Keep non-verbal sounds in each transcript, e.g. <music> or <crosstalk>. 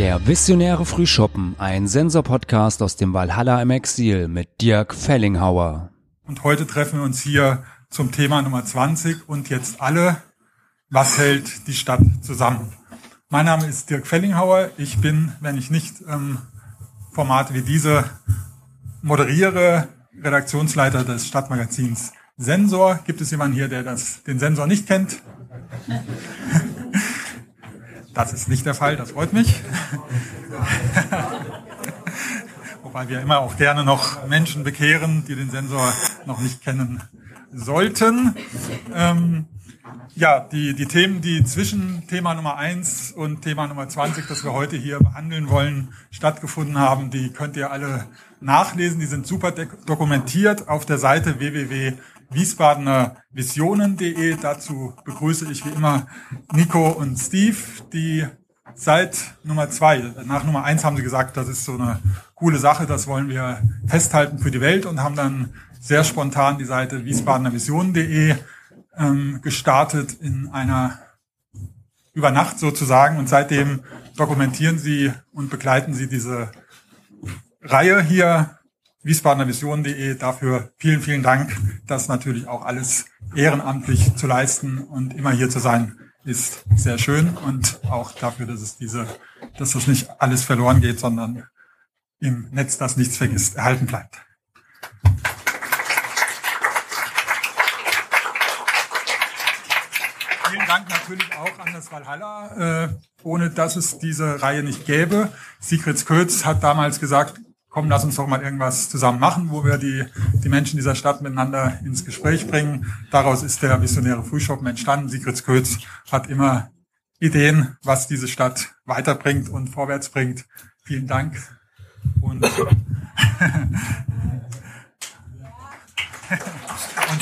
Der Visionäre Frühschoppen, ein Sensor-Podcast aus dem Valhalla im Exil mit Dirk Fellinghauer. Und heute treffen wir uns hier zum Thema Nummer 20 und jetzt alle, was hält die Stadt zusammen? Mein Name ist Dirk Fellinghauer. Ich bin, wenn ich nicht ähm, Formate wie diese moderiere, Redaktionsleiter des Stadtmagazins Sensor. Gibt es jemanden hier, der das, den Sensor nicht kennt? Das ist nicht der Fall, das freut mich. <laughs> Wobei wir immer auch gerne noch Menschen bekehren, die den Sensor noch nicht kennen sollten. Ähm, ja, die, die Themen, die zwischen Thema Nummer eins und Thema Nummer 20, das wir heute hier behandeln wollen, stattgefunden haben, die könnt ihr alle nachlesen. Die sind super dokumentiert auf der Seite www.wiesbadenervisionen.de. Dazu begrüße ich wie immer Nico und Steve, die seit Nummer zwei, nach Nummer eins haben sie gesagt, das ist so eine coole Sache, das wollen wir festhalten für die Welt und haben dann sehr spontan die Seite wiesbadenervisionen.de ähm, gestartet in einer über Nacht sozusagen und seitdem dokumentieren sie und begleiten sie diese Reihe hier wiesbadenervision.de. Dafür vielen, vielen Dank. Das natürlich auch alles ehrenamtlich zu leisten und immer hier zu sein, ist sehr schön und auch dafür, dass es diese, dass das nicht alles verloren geht, sondern im Netz das nichts vergisst, erhalten bleibt. Vielen Dank natürlich auch an das Valhalla, äh, ohne dass es diese Reihe nicht gäbe. Sigrid Kötz hat damals gesagt, komm, lass uns doch mal irgendwas zusammen machen, wo wir die, die Menschen dieser Stadt miteinander ins Gespräch bringen. Daraus ist der visionäre Frühschoppen entstanden. Sigrid Kötz hat immer Ideen, was diese Stadt weiterbringt und vorwärts bringt. Vielen Dank. Und, <laughs> und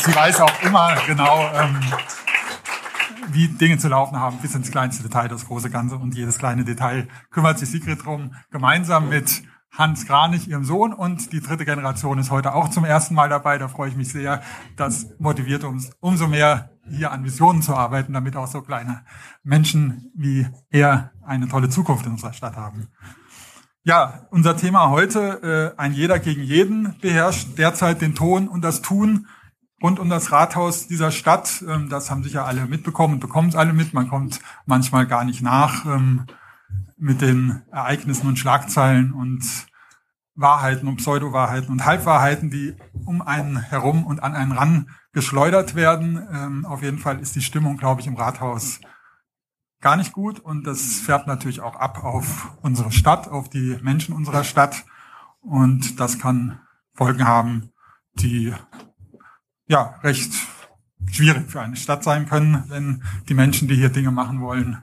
sie weiß auch immer genau, ähm, wie Dinge zu laufen haben, bis ins kleinste Detail, das große Ganze und jedes kleine Detail kümmert sich Sigrid drum, gemeinsam mit Hans Kranich, ihrem Sohn. Und die dritte Generation ist heute auch zum ersten Mal dabei. Da freue ich mich sehr. Das motiviert uns umso mehr, hier an Visionen zu arbeiten, damit auch so kleine Menschen wie er eine tolle Zukunft in unserer Stadt haben. Ja, unser Thema heute, äh, ein jeder gegen jeden, beherrscht derzeit den Ton und das Tun rund um das Rathaus dieser Stadt. Ähm, das haben sicher alle mitbekommen und bekommen es alle mit. Man kommt manchmal gar nicht nach. Ähm, mit den Ereignissen und Schlagzeilen und Wahrheiten und Pseudo-Wahrheiten und Halbwahrheiten, die um einen herum und an einen ran geschleudert werden. Ähm, auf jeden Fall ist die Stimmung, glaube ich, im Rathaus gar nicht gut und das färbt natürlich auch ab auf unsere Stadt, auf die Menschen unserer Stadt und das kann Folgen haben, die ja recht schwierig für eine Stadt sein können, wenn die Menschen, die hier Dinge machen wollen,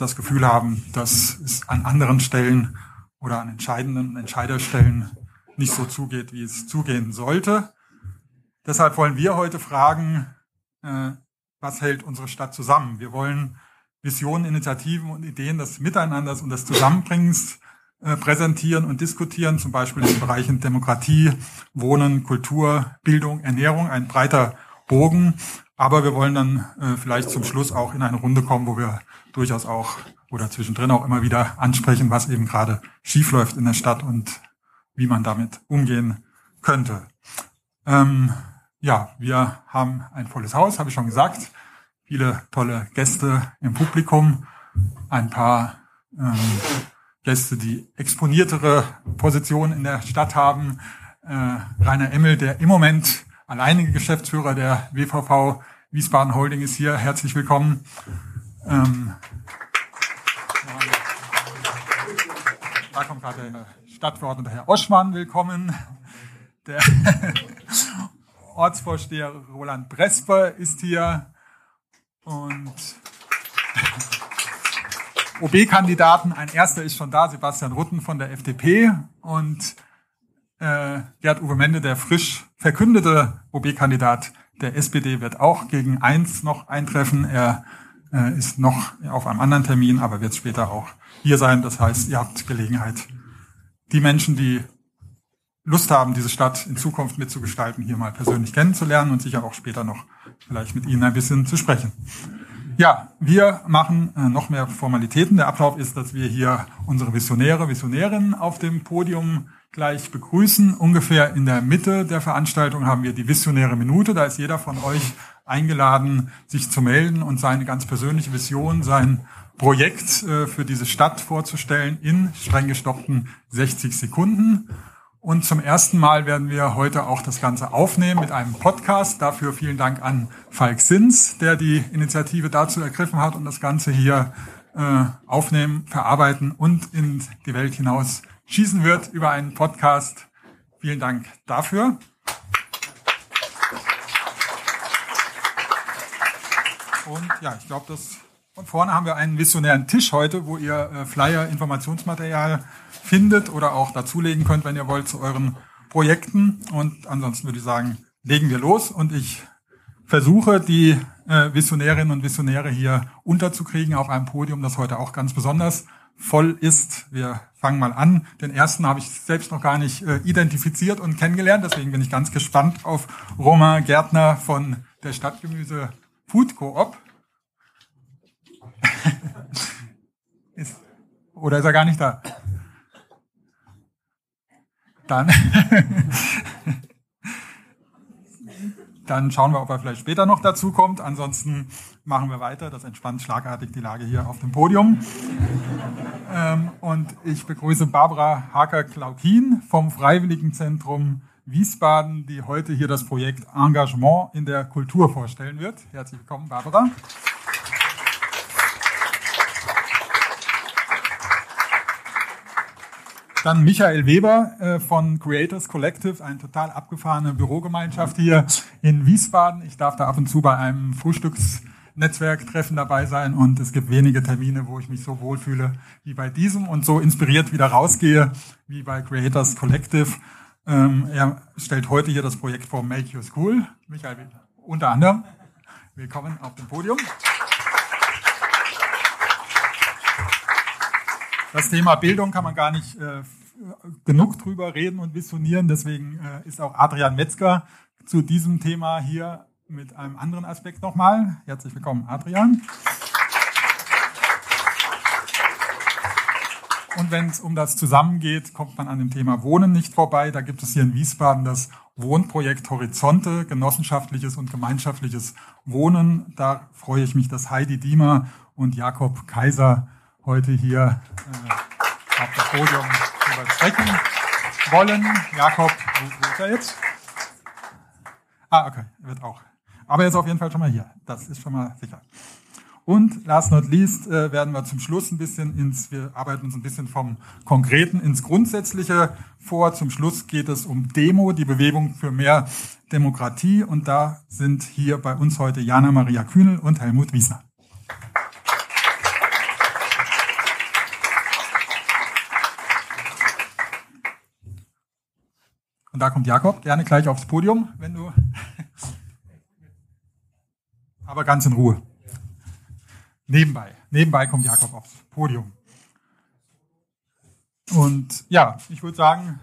das Gefühl haben, dass es an anderen Stellen oder an entscheidenden Entscheiderstellen nicht so zugeht, wie es zugehen sollte. Deshalb wollen wir heute fragen, äh, was hält unsere Stadt zusammen? Wir wollen Visionen, Initiativen und Ideen des Miteinanders und des Zusammenbringens äh, präsentieren und diskutieren, zum Beispiel in den Bereichen Demokratie, Wohnen, Kultur, Bildung, Ernährung, ein breiter Bogen. Aber wir wollen dann äh, vielleicht zum Schluss auch in eine Runde kommen, wo wir durchaus auch oder zwischendrin auch immer wieder ansprechen, was eben gerade schiefläuft in der Stadt und wie man damit umgehen könnte. Ähm, ja, wir haben ein volles Haus, habe ich schon gesagt. Viele tolle Gäste im Publikum, ein paar ähm, Gäste, die exponiertere Positionen in der Stadt haben. Äh, Rainer Emmel, der im Moment alleinige Geschäftsführer der WVV Wiesbaden Holding ist hier. Herzlich willkommen. Ähm, da kommt gerade der Stadtverordnete Herr Oschmann, willkommen. Der <laughs> Ortsvorsteher Roland Bresper ist hier und OB-Kandidaten, ein erster ist schon da, Sebastian Rutten von der FDP und äh, Gerd Uwe Mende, der frisch verkündete OB-Kandidat der SPD, wird auch gegen eins noch eintreffen. Er äh, ist noch auf einem anderen Termin, aber wird später auch hier sein. Das heißt, ihr habt Gelegenheit, die Menschen, die Lust haben, diese Stadt in Zukunft mitzugestalten, hier mal persönlich kennenzulernen und sicher auch später noch vielleicht mit ihnen ein bisschen zu sprechen. Ja, wir machen äh, noch mehr Formalitäten. Der Ablauf ist, dass wir hier unsere Visionäre, Visionärinnen auf dem Podium gleich begrüßen. Ungefähr in der Mitte der Veranstaltung haben wir die Visionäre Minute. Da ist jeder von euch eingeladen, sich zu melden und seine ganz persönliche Vision, sein Projekt äh, für diese Stadt vorzustellen in streng gestoppten 60 Sekunden. Und zum ersten Mal werden wir heute auch das Ganze aufnehmen mit einem Podcast. Dafür vielen Dank an Falk Sins, der die Initiative dazu ergriffen hat und das Ganze hier äh, aufnehmen, verarbeiten und in die Welt hinaus schießen wird über einen Podcast. Vielen Dank dafür. Und ja, ich glaube, das von vorne haben wir einen visionären Tisch heute, wo ihr äh, Flyer, Informationsmaterial findet oder auch dazulegen könnt, wenn ihr wollt, zu euren Projekten. Und ansonsten würde ich sagen, legen wir los und ich versuche, die äh, Visionärinnen und Visionäre hier unterzukriegen auf einem Podium, das heute auch ganz besonders voll ist. Wir fangen mal an. Den ersten habe ich selbst noch gar nicht äh, identifiziert und kennengelernt, deswegen bin ich ganz gespannt auf Romain Gärtner von der Stadtgemüse Food Coop. <laughs> ist, oder ist er gar nicht da? Dann, <laughs> dann schauen wir, ob er vielleicht später noch dazu kommt. Ansonsten machen wir weiter. Das entspannt schlagartig die Lage hier auf dem Podium. ähm, und ich begrüße Barbara Haker-Klaukin vom Freiwilligenzentrum Wiesbaden, die heute hier das Projekt Engagement in der Kultur vorstellen wird. Herzlich willkommen, Barbara. Dann Michael Weber äh, von Creators Collective, eine total abgefahrene Bürogemeinschaft hier in Wiesbaden. Ich darf da ab und zu bei einem Frühstücksnetzwerktreffen dabei sein und es gibt wenige Termine, wo ich mich so wohlfühle wie bei diesem und so inspiriert wieder rausgehe wie bei Creators Collective. Ähm, er stellt heute hier das Projekt vor Make Your School. Michael unter anderem. Willkommen auf dem Podium. Das Thema Bildung kann man gar nicht äh, genug drüber reden und visionieren. Deswegen äh, ist auch Adrian Metzger zu diesem Thema hier mit einem anderen Aspekt nochmal. Herzlich willkommen, Adrian. Und wenn es um das Zusammengeht, kommt man an dem Thema Wohnen nicht vorbei. Da gibt es hier in Wiesbaden das Wohnprojekt Horizonte, genossenschaftliches und gemeinschaftliches Wohnen. Da freue ich mich, dass Heidi Diemer und Jakob Kaiser heute hier äh, auf das Podium darüber sprechen wollen. Jakob, wo ist er jetzt? Ah, okay, er wird auch. Aber er ist auf jeden Fall schon mal hier. Das ist schon mal sicher. Und last not least äh, werden wir zum Schluss ein bisschen ins, wir arbeiten uns ein bisschen vom Konkreten ins Grundsätzliche vor. Zum Schluss geht es um Demo, die Bewegung für mehr Demokratie. Und da sind hier bei uns heute Jana Maria Kühnel und Helmut Wiesner. Und da kommt Jakob, gerne gleich aufs Podium, wenn du. Aber ganz in Ruhe. Nebenbei. Nebenbei kommt Jakob aufs Podium. Und ja, ich würde sagen,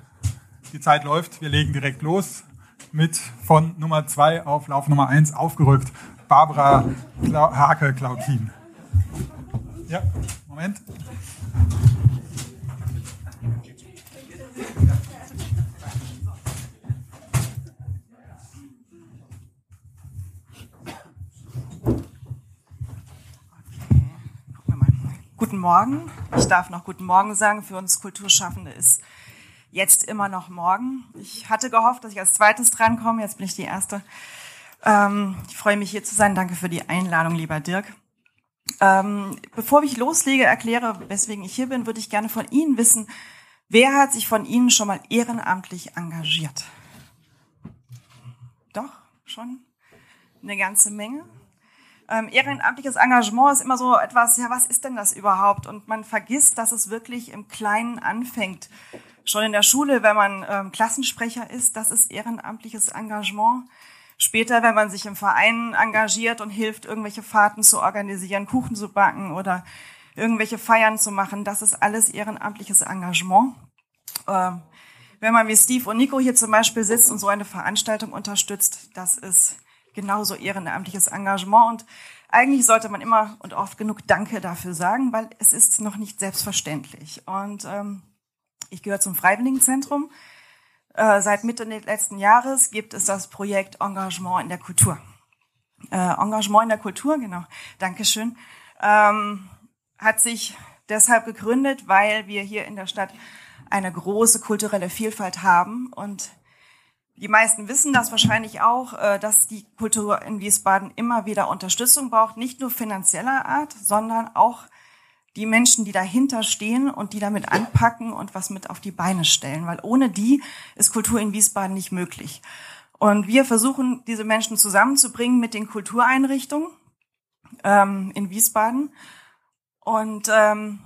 die Zeit läuft. Wir legen direkt los mit von Nummer zwei auf Lauf Nummer eins aufgerückt. Barbara Hake-Klautin. Ja, Moment. Guten Morgen. Ich darf noch Guten Morgen sagen. Für uns Kulturschaffende ist jetzt immer noch morgen. Ich hatte gehofft, dass ich als zweites drankomme. Jetzt bin ich die Erste. Ähm, ich freue mich, hier zu sein. Danke für die Einladung, lieber Dirk. Ähm, bevor ich loslege, erkläre, weswegen ich hier bin, würde ich gerne von Ihnen wissen, wer hat sich von Ihnen schon mal ehrenamtlich engagiert? Doch, schon eine ganze Menge. Ähm, ehrenamtliches Engagement ist immer so etwas, ja, was ist denn das überhaupt? Und man vergisst, dass es wirklich im Kleinen anfängt. Schon in der Schule, wenn man ähm, Klassensprecher ist, das ist ehrenamtliches Engagement. Später, wenn man sich im Verein engagiert und hilft, irgendwelche Fahrten zu organisieren, Kuchen zu backen oder irgendwelche Feiern zu machen, das ist alles ehrenamtliches Engagement. Ähm, wenn man wie Steve und Nico hier zum Beispiel sitzt und so eine Veranstaltung unterstützt, das ist genauso ehrenamtliches Engagement. Und eigentlich sollte man immer und oft genug Danke dafür sagen, weil es ist noch nicht selbstverständlich. Und ähm, ich gehöre zum Freiwilligenzentrum. Äh, seit Mitte letzten Jahres gibt es das Projekt Engagement in der Kultur. Äh, Engagement in der Kultur, genau, Dankeschön, ähm, hat sich deshalb gegründet, weil wir hier in der Stadt eine große kulturelle Vielfalt haben und die meisten wissen das wahrscheinlich auch, äh, dass die Kultur in Wiesbaden immer wieder Unterstützung braucht, nicht nur finanzieller Art, sondern auch die Menschen, die dahinter stehen und die damit anpacken und was mit auf die Beine stellen, weil ohne die ist Kultur in Wiesbaden nicht möglich. Und wir versuchen, diese Menschen zusammenzubringen mit den Kultureinrichtungen ähm, in Wiesbaden. Und ähm,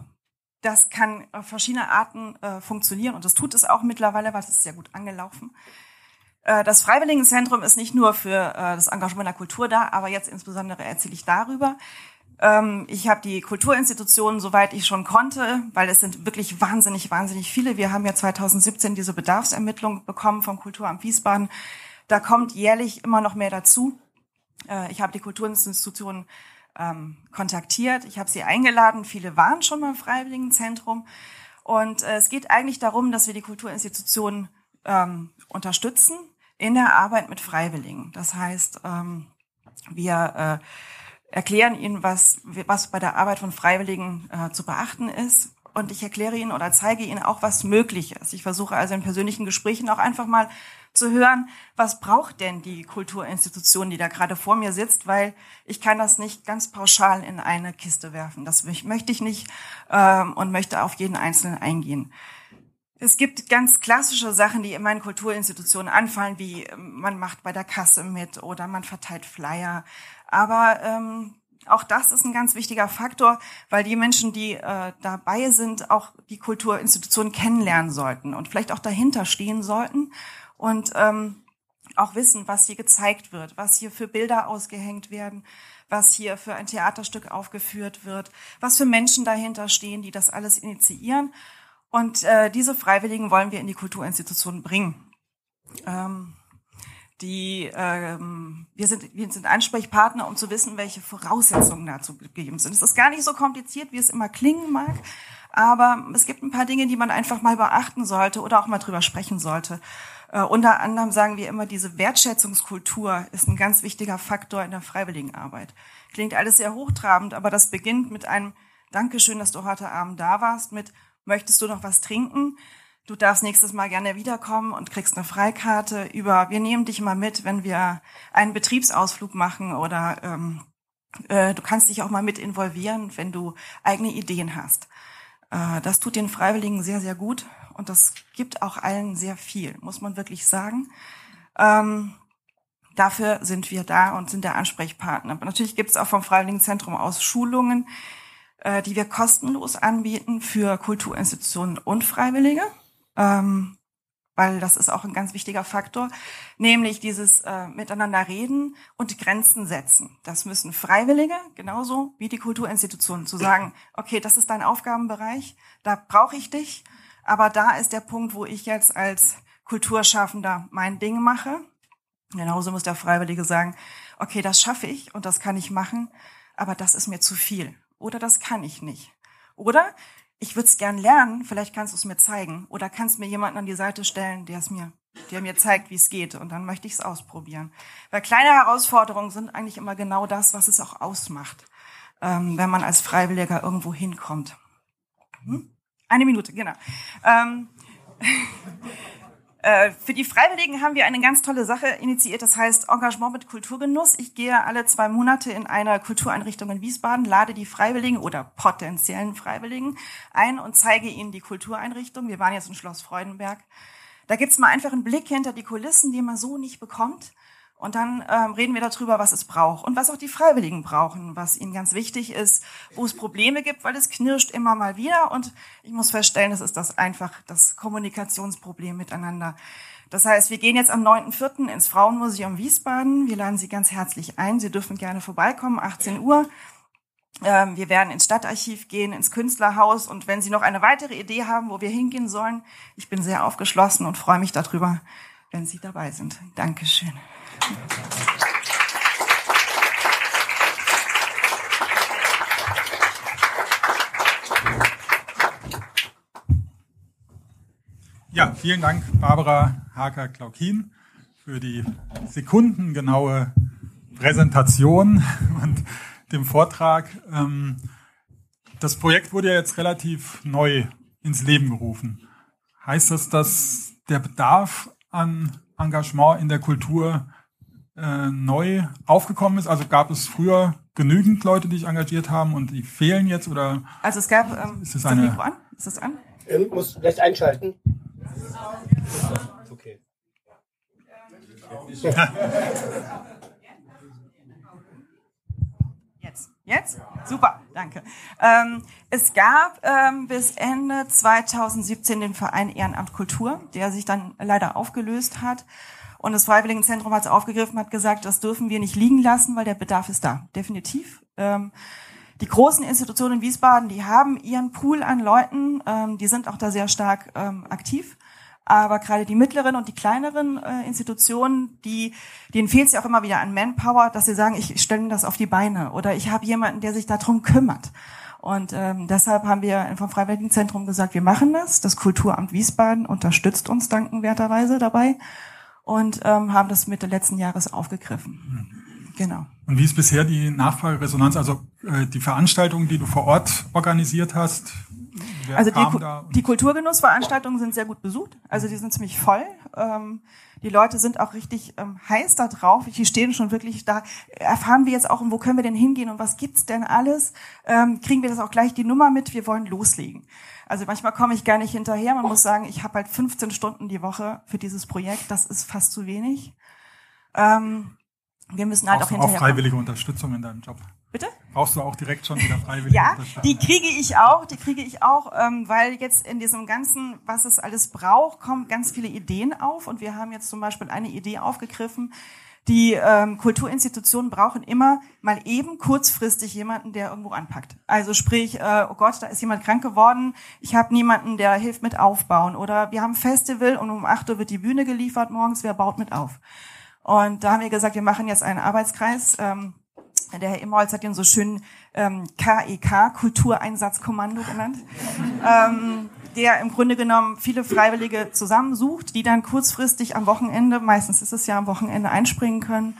das kann auf verschiedene Arten äh, funktionieren und das tut es auch mittlerweile, weil es ist sehr gut angelaufen. Äh, das Freiwilligenzentrum ist nicht nur für äh, das Engagement der Kultur da, aber jetzt insbesondere erzähle ich darüber. Ähm, ich habe die Kulturinstitutionen, soweit ich schon konnte, weil es sind wirklich wahnsinnig, wahnsinnig viele. Wir haben ja 2017 diese Bedarfsermittlung bekommen vom Kulturamt Wiesbaden. Da kommt jährlich immer noch mehr dazu. Äh, ich habe die Kulturinstitutionen ähm, kontaktiert, ich habe sie eingeladen. Viele waren schon beim Freiwilligenzentrum. Und es geht eigentlich darum, dass wir die Kulturinstitutionen ähm, unterstützen in der Arbeit mit Freiwilligen. Das heißt, ähm, wir äh, erklären ihnen, was, was bei der Arbeit von Freiwilligen äh, zu beachten ist. Und ich erkläre ihnen oder zeige ihnen auch, was möglich ist. Ich versuche also in persönlichen Gesprächen auch einfach mal zu hören, was braucht denn die Kulturinstitution, die da gerade vor mir sitzt, weil ich kann das nicht ganz pauschal in eine Kiste werfen. Das möchte ich nicht ähm, und möchte auf jeden Einzelnen eingehen. Es gibt ganz klassische Sachen, die in meinen Kulturinstitutionen anfallen, wie ähm, man macht bei der Kasse mit oder man verteilt Flyer. Aber ähm, auch das ist ein ganz wichtiger Faktor, weil die Menschen, die äh, dabei sind, auch die Kulturinstitutionen kennenlernen sollten und vielleicht auch dahinter stehen sollten und ähm, auch wissen, was hier gezeigt wird, was hier für Bilder ausgehängt werden, was hier für ein Theaterstück aufgeführt wird, was für Menschen dahinter stehen, die das alles initiieren und äh, diese Freiwilligen wollen wir in die Kulturinstitutionen bringen. Ähm, die, ähm, wir, sind, wir sind Ansprechpartner, um zu wissen, welche Voraussetzungen dazu gegeben sind. Es ist gar nicht so kompliziert, wie es immer klingen mag, aber es gibt ein paar Dinge, die man einfach mal beachten sollte oder auch mal drüber sprechen sollte. Äh, unter anderem sagen wir immer, diese Wertschätzungskultur ist ein ganz wichtiger Faktor in der Freiwilligenarbeit. Klingt alles sehr hochtrabend, aber das beginnt mit einem Dankeschön, dass du heute Abend da warst, mit möchtest du noch was trinken? Du darfst nächstes Mal gerne wiederkommen und kriegst eine Freikarte über, wir nehmen dich mal mit, wenn wir einen Betriebsausflug machen oder ähm, äh, du kannst dich auch mal mit involvieren, wenn du eigene Ideen hast. Äh, das tut den Freiwilligen sehr, sehr gut und das gibt auch allen sehr viel, muss man wirklich sagen. Ähm, dafür sind wir da und sind der Ansprechpartner. Aber natürlich gibt es auch vom Freiwilligenzentrum aus Schulungen, äh, die wir kostenlos anbieten für Kulturinstitutionen und Freiwillige, ähm, weil das ist auch ein ganz wichtiger Faktor, nämlich dieses äh, Miteinander reden und Grenzen setzen. Das müssen Freiwillige genauso wie die Kulturinstitutionen zu sagen, okay, das ist dein Aufgabenbereich, da brauche ich dich, aber da ist der Punkt, wo ich jetzt als Kulturschaffender mein Ding mache. Genauso muss der Freiwillige sagen, okay, das schaffe ich und das kann ich machen, aber das ist mir zu viel. Oder das kann ich nicht. Oder ich würde es gern lernen, vielleicht kannst du es mir zeigen. Oder kannst mir jemanden an die Seite stellen, der es mir, der mir zeigt, wie es geht. Und dann möchte ich es ausprobieren. Weil kleine Herausforderungen sind eigentlich immer genau das, was es auch ausmacht, ähm, wenn man als Freiwilliger irgendwo hinkommt. Hm? Eine Minute, genau. Ähm, Äh, <laughs> für die Freiwilligen haben wir eine ganz tolle Sache initiiert, das heißt Engagement mit Kulturgenuss. Ich gehe alle zwei Monate in einer Kultureinrichtung in Wiesbaden, lade die Freiwilligen oder potenziellen Freiwilligen ein und zeige ihnen die Kultureinrichtung. Wir waren jetzt in Schloss Freudenberg. Da gibt's mal einfach einen Blick hinter die Kulissen, den man so nicht bekommt. Und dann ähm, reden wir darüber, was es braucht und was auch die Freiwilligen brauchen, was ihnen ganz wichtig ist, wo es Probleme gibt, weil es knirscht immer mal wieder. Und ich muss feststellen, es ist das einfach das Kommunikationsproblem miteinander. Das heißt, wir gehen jetzt am 9.4. ins Frauenmuseum Wiesbaden. Wir laden Sie ganz herzlich ein. Sie dürfen gerne vorbeikommen, 18 Uhr. Ähm, wir werden ins Stadtarchiv gehen, ins Künstlerhaus. Und wenn Sie noch eine weitere Idee haben, wo wir hingehen sollen, ich bin sehr aufgeschlossen und freue mich darüber, wenn Sie dabei sind. Dankeschön. Ja, vielen Dank, Barbara Haker-Klaukin, für die sekundengenaue Präsentation und dem Vortrag. Ähm, das Projekt wurde ja jetzt relativ neu ins Leben gerufen. Heißt das, dass der Bedarf an Engagement in der Kultur äh, neu aufgekommen ist? Also gab es früher genügend Leute, die sich engagiert haben und die fehlen jetzt oder? Also es gab. Ähm, ist, das eine, Mikro an? Ist das an? Ähm, muss gleich einschalten. Okay. <laughs> Jetzt. Jetzt? Super, danke. Ähm, es gab ähm, bis Ende 2017 den Verein Ehrenamt Kultur, der sich dann leider aufgelöst hat. Und das Freiwilligenzentrum hat es aufgegriffen, hat gesagt, das dürfen wir nicht liegen lassen, weil der Bedarf ist da. Definitiv. Ähm, die großen Institutionen in Wiesbaden, die haben ihren Pool an Leuten, ähm, die sind auch da sehr stark ähm, aktiv. Aber gerade die mittleren und die kleineren äh, Institutionen, die, denen fehlt es ja auch immer wieder an Manpower, dass sie sagen, ich stelle das auf die Beine oder ich habe jemanden, der sich darum kümmert. Und ähm, deshalb haben wir vom Freiwilligenzentrum gesagt, wir machen das. Das Kulturamt Wiesbaden unterstützt uns dankenwerterweise dabei und ähm, haben das Mitte letzten Jahres aufgegriffen. Mhm. Genau. Und wie ist bisher die Nachfrageresonanz, also äh, die Veranstaltungen, die du vor Ort organisiert hast? Wer also die, die Kulturgenussveranstaltungen sind sehr gut besucht, also die sind ziemlich voll. Ähm, die Leute sind auch richtig ähm, heiß da drauf. Die stehen schon wirklich da. Erfahren wir jetzt auch, wo können wir denn hingehen und was gibt's denn alles? Ähm, kriegen wir das auch gleich die Nummer mit? Wir wollen loslegen. Also manchmal komme ich gar nicht hinterher. Man muss sagen, ich habe halt 15 Stunden die Woche für dieses Projekt. Das ist fast zu wenig. Ähm, wir müssen halt Brauchst auch hinterher. auch freiwillige. Unterstützung in deinem Job. Bitte? Brauchst du auch direkt schon wieder Unterstützung? Ja, die kriege ich auch, die kriege ich auch, ähm, weil jetzt in diesem ganzen, was es alles braucht, kommen ganz viele Ideen auf und wir haben jetzt zum Beispiel eine Idee aufgegriffen, die ähm, Kulturinstitutionen brauchen immer mal eben kurzfristig jemanden, der irgendwo anpackt. Also sprich, äh, oh Gott, da ist jemand krank geworden, ich habe niemanden, der hilft mit aufbauen. Oder wir haben ein Festival und um 8 Uhr wird die Bühne geliefert morgens, wer baut mit auf? Und da haben wir gesagt, wir machen jetzt einen Arbeitskreis. Ähm, der Herr Immholz hat ihn so schön ähm, KEK, Kultureinsatzkommando genannt. <laughs> ähm, der im Grunde genommen viele Freiwillige zusammensucht, die dann kurzfristig am Wochenende, meistens ist es ja am Wochenende, einspringen können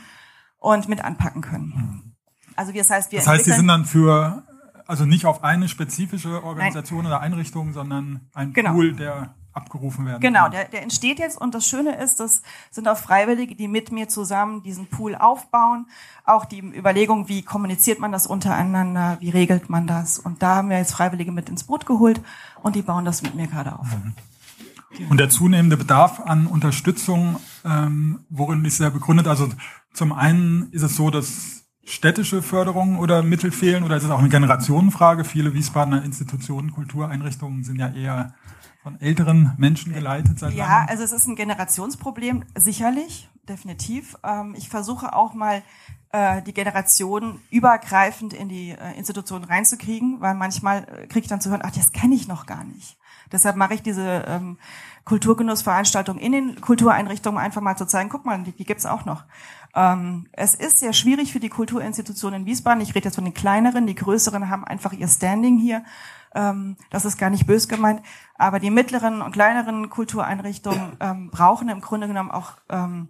und mit anpacken können. Also wie das heißt, wir Das heißt, Sie sind dann für, also nicht auf eine spezifische Organisation Nein. oder Einrichtung, sondern ein genau. Pool, der abgerufen werden. Genau, der, der entsteht jetzt und das Schöne ist, das sind auch Freiwillige, die mit mir zusammen diesen Pool aufbauen. Auch die Überlegung, wie kommuniziert man das untereinander, wie regelt man das. Und da haben wir jetzt Freiwillige mit ins Boot geholt und die bauen das mit mir gerade auf. Mhm. Und der zunehmende Bedarf an Unterstützung, ähm, worin ist er begründet? Also zum einen ist es so, dass städtische Förderungen oder Mittel fehlen oder ist es auch eine Generationenfrage? Viele Wiesbadener Institutionen, Kultureinrichtungen sind ja eher von älteren Menschen geleitet seit Ja, langem? also es ist ein Generationsproblem, sicherlich, definitiv. Ähm, ich versuche auch mal die Generation übergreifend in die äh, Institutionen reinzukriegen, weil manchmal äh, kriege ich dann zu hören, ach, das kenne ich noch gar nicht. Deshalb mache ich diese ähm, Kulturgenussveranstaltung in den Kultureinrichtungen einfach mal zu zeigen, guck mal, die, die gibt's auch noch. Ähm, es ist sehr schwierig für die Kulturinstitutionen in Wiesbaden. Ich rede jetzt von den kleineren, die größeren haben einfach ihr Standing hier. Ähm, das ist gar nicht bös gemeint. Aber die mittleren und kleineren Kultureinrichtungen <clears throat> ähm, brauchen im Grunde genommen auch ähm,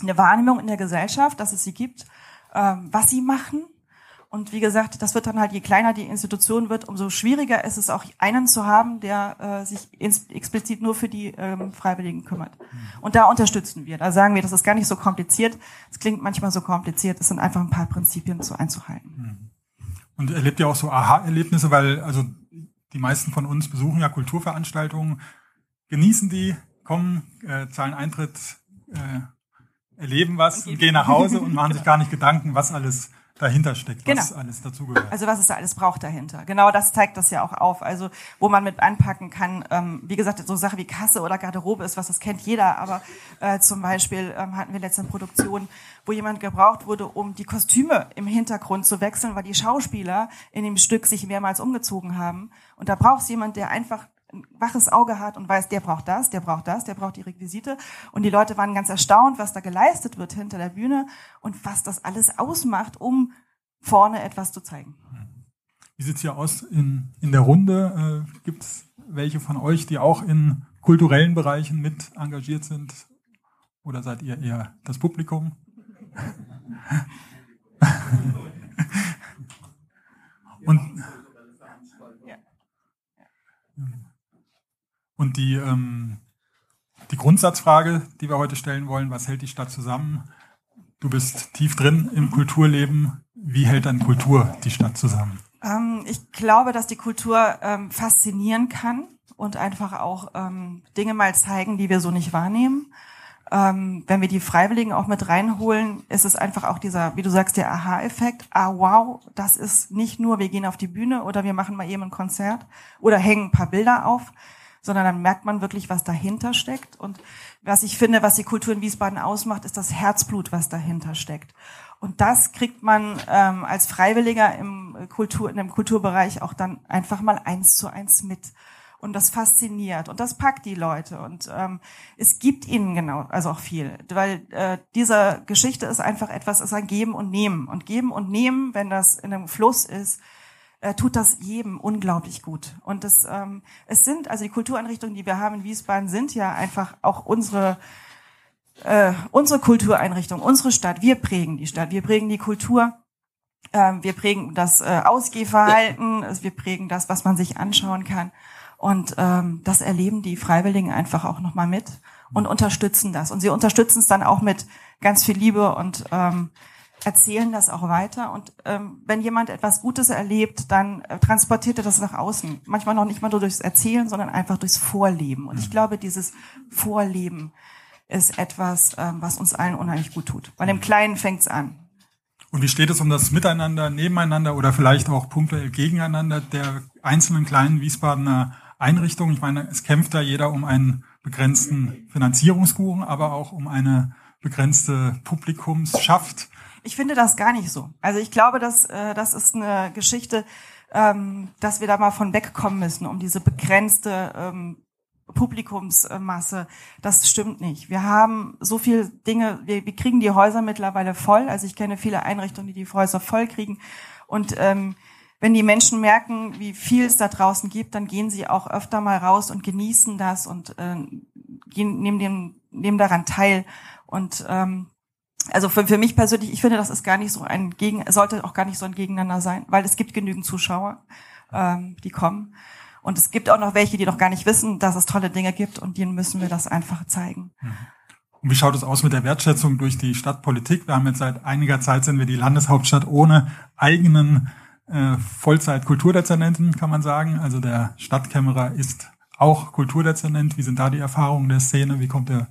eine Wahrnehmung in der Gesellschaft, dass es sie gibt, was sie machen. Und wie gesagt, das wird dann halt, je kleiner die Institution wird, umso schwieriger ist es auch, einen zu haben, der äh, sich explizit nur für die ähm, Freiwilligen kümmert. Und da unterstützen wir. Da sagen wir, das ist gar nicht so kompliziert. Es klingt manchmal so kompliziert. Es sind einfach ein paar Prinzipien so einzuhalten. Und erlebt ihr auch so Aha-Erlebnisse, weil also die meisten von uns besuchen ja Kulturveranstaltungen, genießen die, kommen, äh, zahlen Eintritt, äh, erleben was und gehen nach Hause und machen <laughs> sich gar nicht Gedanken, was alles dahinter steckt, was genau. alles dazugehört. Also was es da alles braucht dahinter. Genau das zeigt das ja auch auf. Also wo man mit anpacken kann, ähm, wie gesagt, so Sache wie Kasse oder Garderobe ist was, das kennt jeder, aber äh, zum Beispiel ähm, hatten wir letzte Produktion, wo jemand gebraucht wurde, um die Kostüme im Hintergrund zu wechseln, weil die Schauspieler in dem Stück sich mehrmals umgezogen haben. Und da braucht es jemand, der einfach ein waches Auge hat und weiß, der braucht das, der braucht das, der braucht die Requisite. Und die Leute waren ganz erstaunt, was da geleistet wird hinter der Bühne und was das alles ausmacht, um vorne etwas zu zeigen. Wie sieht's hier aus in, in der Runde? Äh, Gibt es welche von euch, die auch in kulturellen Bereichen mit engagiert sind? Oder seid ihr eher das Publikum? <laughs> Und, und die, ähm, die Grundsatzfrage, die wir heute stellen wollen, was hält die Stadt zusammen? Du bist tief drin im Kulturleben. Wie hält dann Kultur die Stadt zusammen? Ähm, ich glaube, dass die Kultur ähm, faszinieren kann und einfach auch ähm, Dinge mal zeigen, die wir so nicht wahrnehmen. Ähm, wenn wir die Freiwilligen auch mit reinholen, ist es einfach auch dieser, wie du sagst, der Aha-Effekt. Ah, wow, das ist nicht nur, wir gehen auf die Bühne oder wir machen mal eben ein Konzert oder hängen ein paar Bilder auf, sondern dann merkt man wirklich, was dahinter steckt. Und was ich finde, was die Kultur in Wiesbaden ausmacht, ist das Herzblut, was dahinter steckt. Und das kriegt man ähm, als Freiwilliger im Kultur, in dem Kulturbereich auch dann einfach mal eins zu eins mit. Und das fasziniert. Und das packt die Leute. Und ähm, es gibt ihnen genau also auch viel, weil äh, diese Geschichte ist einfach etwas, ist ein Geben und Nehmen. Und Geben und Nehmen, wenn das in einem Fluss ist, äh, tut das jedem unglaublich gut und das ähm, es sind also die Kultureinrichtungen, die wir haben in Wiesbaden, sind ja einfach auch unsere äh, unsere Kultureinrichtung, unsere Stadt. Wir prägen die Stadt, wir prägen die Kultur. Ähm, wir prägen das äh, Ausgehverhalten, wir prägen das, was man sich anschauen kann. Und ähm, das erleben die Freiwilligen einfach auch nochmal mit und unterstützen das. Und sie unterstützen es dann auch mit ganz viel Liebe und ähm, erzählen das auch weiter. Und ähm, wenn jemand etwas Gutes erlebt, dann äh, transportiert er das nach außen. Manchmal noch nicht mal nur durchs Erzählen, sondern einfach durchs Vorleben. Und ich glaube, dieses Vorleben ist etwas, ähm, was uns allen unheimlich gut tut. Bei dem Kleinen fängt's an. Und wie steht es um das Miteinander, Nebeneinander oder vielleicht auch punktuell gegeneinander der einzelnen kleinen Wiesbadener Einrichtungen. Ich meine, es kämpft da jeder um einen begrenzten Finanzierungskuchen, aber auch um eine begrenzte Publikumsschaft. Ich finde das gar nicht so. Also ich glaube, dass äh, das ist eine Geschichte, ähm, dass wir da mal von wegkommen müssen, um diese begrenzte ähm, Publikumsmasse. Das stimmt nicht. Wir haben so viel Dinge, wir, wir kriegen die Häuser mittlerweile voll. Also ich kenne viele Einrichtungen, die die Häuser voll kriegen. Und ähm, wenn die Menschen merken, wie viel es da draußen gibt, dann gehen sie auch öfter mal raus und genießen das und äh, gehen, nehmen, dem, nehmen daran teil. Und ähm, also für, für mich persönlich, ich finde, das ist gar nicht so ein Gegen, sollte auch gar nicht so ein Gegeneinander sein, weil es gibt genügend Zuschauer, ähm, die kommen. Und es gibt auch noch welche, die noch gar nicht wissen, dass es tolle Dinge gibt und denen müssen wir das einfach zeigen. Und wie schaut es aus mit der Wertschätzung durch die Stadtpolitik? Wir haben jetzt seit einiger Zeit sind wir die Landeshauptstadt ohne eigenen äh, Vollzeit-Kulturdezernenten, kann man sagen. Also der Stadtkämmerer ist auch Kulturdezernent. Wie sind da die Erfahrungen der Szene? Wie kommt er?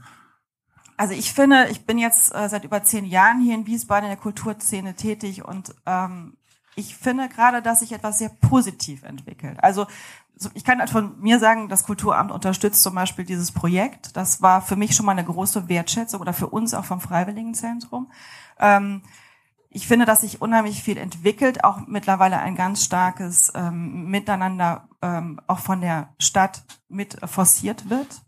Also ich finde, ich bin jetzt äh, seit über zehn Jahren hier in Wiesbaden in der Kulturszene tätig und ähm, ich finde gerade, dass sich etwas sehr positiv entwickelt. Also ich kann halt von mir sagen, das Kulturamt unterstützt zum Beispiel dieses Projekt. Das war für mich schon mal eine große Wertschätzung oder für uns auch vom Freiwilligenzentrum. Ähm, ich finde, dass sich unheimlich viel entwickelt, auch mittlerweile ein ganz starkes ähm, Miteinander ähm, auch von der Stadt mit forciert wird.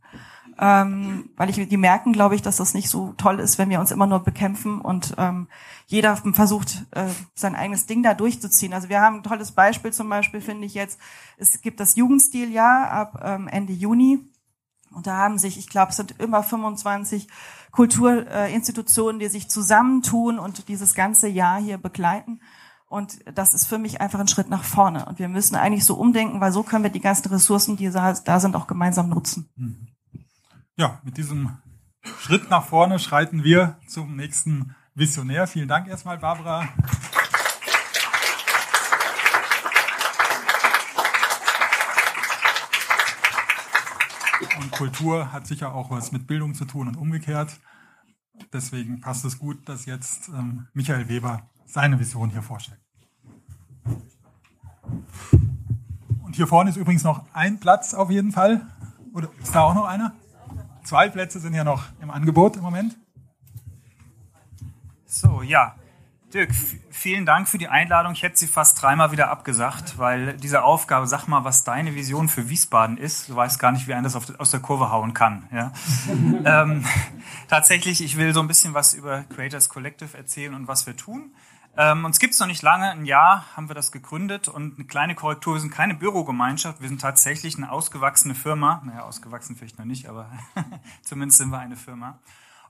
Ähm, weil ich, die merken, glaube ich, dass das nicht so toll ist, wenn wir uns immer nur bekämpfen und ähm, jeder versucht, äh, sein eigenes Ding da durchzuziehen. Also wir haben ein tolles Beispiel zum Beispiel, finde ich jetzt, es gibt das Jugendstiljahr ab ähm, Ende Juni und da haben sich, ich glaube, es sind immer 25 Kulturinstitutionen, die sich zusammentun und dieses ganze Jahr hier begleiten. Und das ist für mich einfach ein Schritt nach vorne. Und wir müssen eigentlich so umdenken, weil so können wir die ganzen Ressourcen, die da sind, auch gemeinsam nutzen. Mhm. Ja, mit diesem Schritt nach vorne schreiten wir zum nächsten Visionär. Vielen Dank erstmal, Barbara. Und Kultur hat sicher auch was mit Bildung zu tun und umgekehrt. Deswegen passt es gut, dass jetzt ähm, Michael Weber seine Vision hier vorstellt. Und hier vorne ist übrigens noch ein Platz auf jeden Fall. Oder ist da auch noch einer? Zwei Plätze sind ja noch im Angebot im Moment. So, ja. Dirk, vielen Dank für die Einladung. Ich hätte sie fast dreimal wieder abgesagt, weil diese Aufgabe, sag mal, was deine Vision für Wiesbaden ist. Du weißt gar nicht, wie ein das aus der Kurve hauen kann. Ja? <laughs> ähm, tatsächlich, ich will so ein bisschen was über Creators Collective erzählen und was wir tun. Ähm, uns gibt's noch nicht lange, ein Jahr haben wir das gegründet und eine kleine Korrektur, wir sind keine Bürogemeinschaft, wir sind tatsächlich eine ausgewachsene Firma. Naja, ausgewachsen vielleicht noch nicht, aber <laughs> zumindest sind wir eine Firma.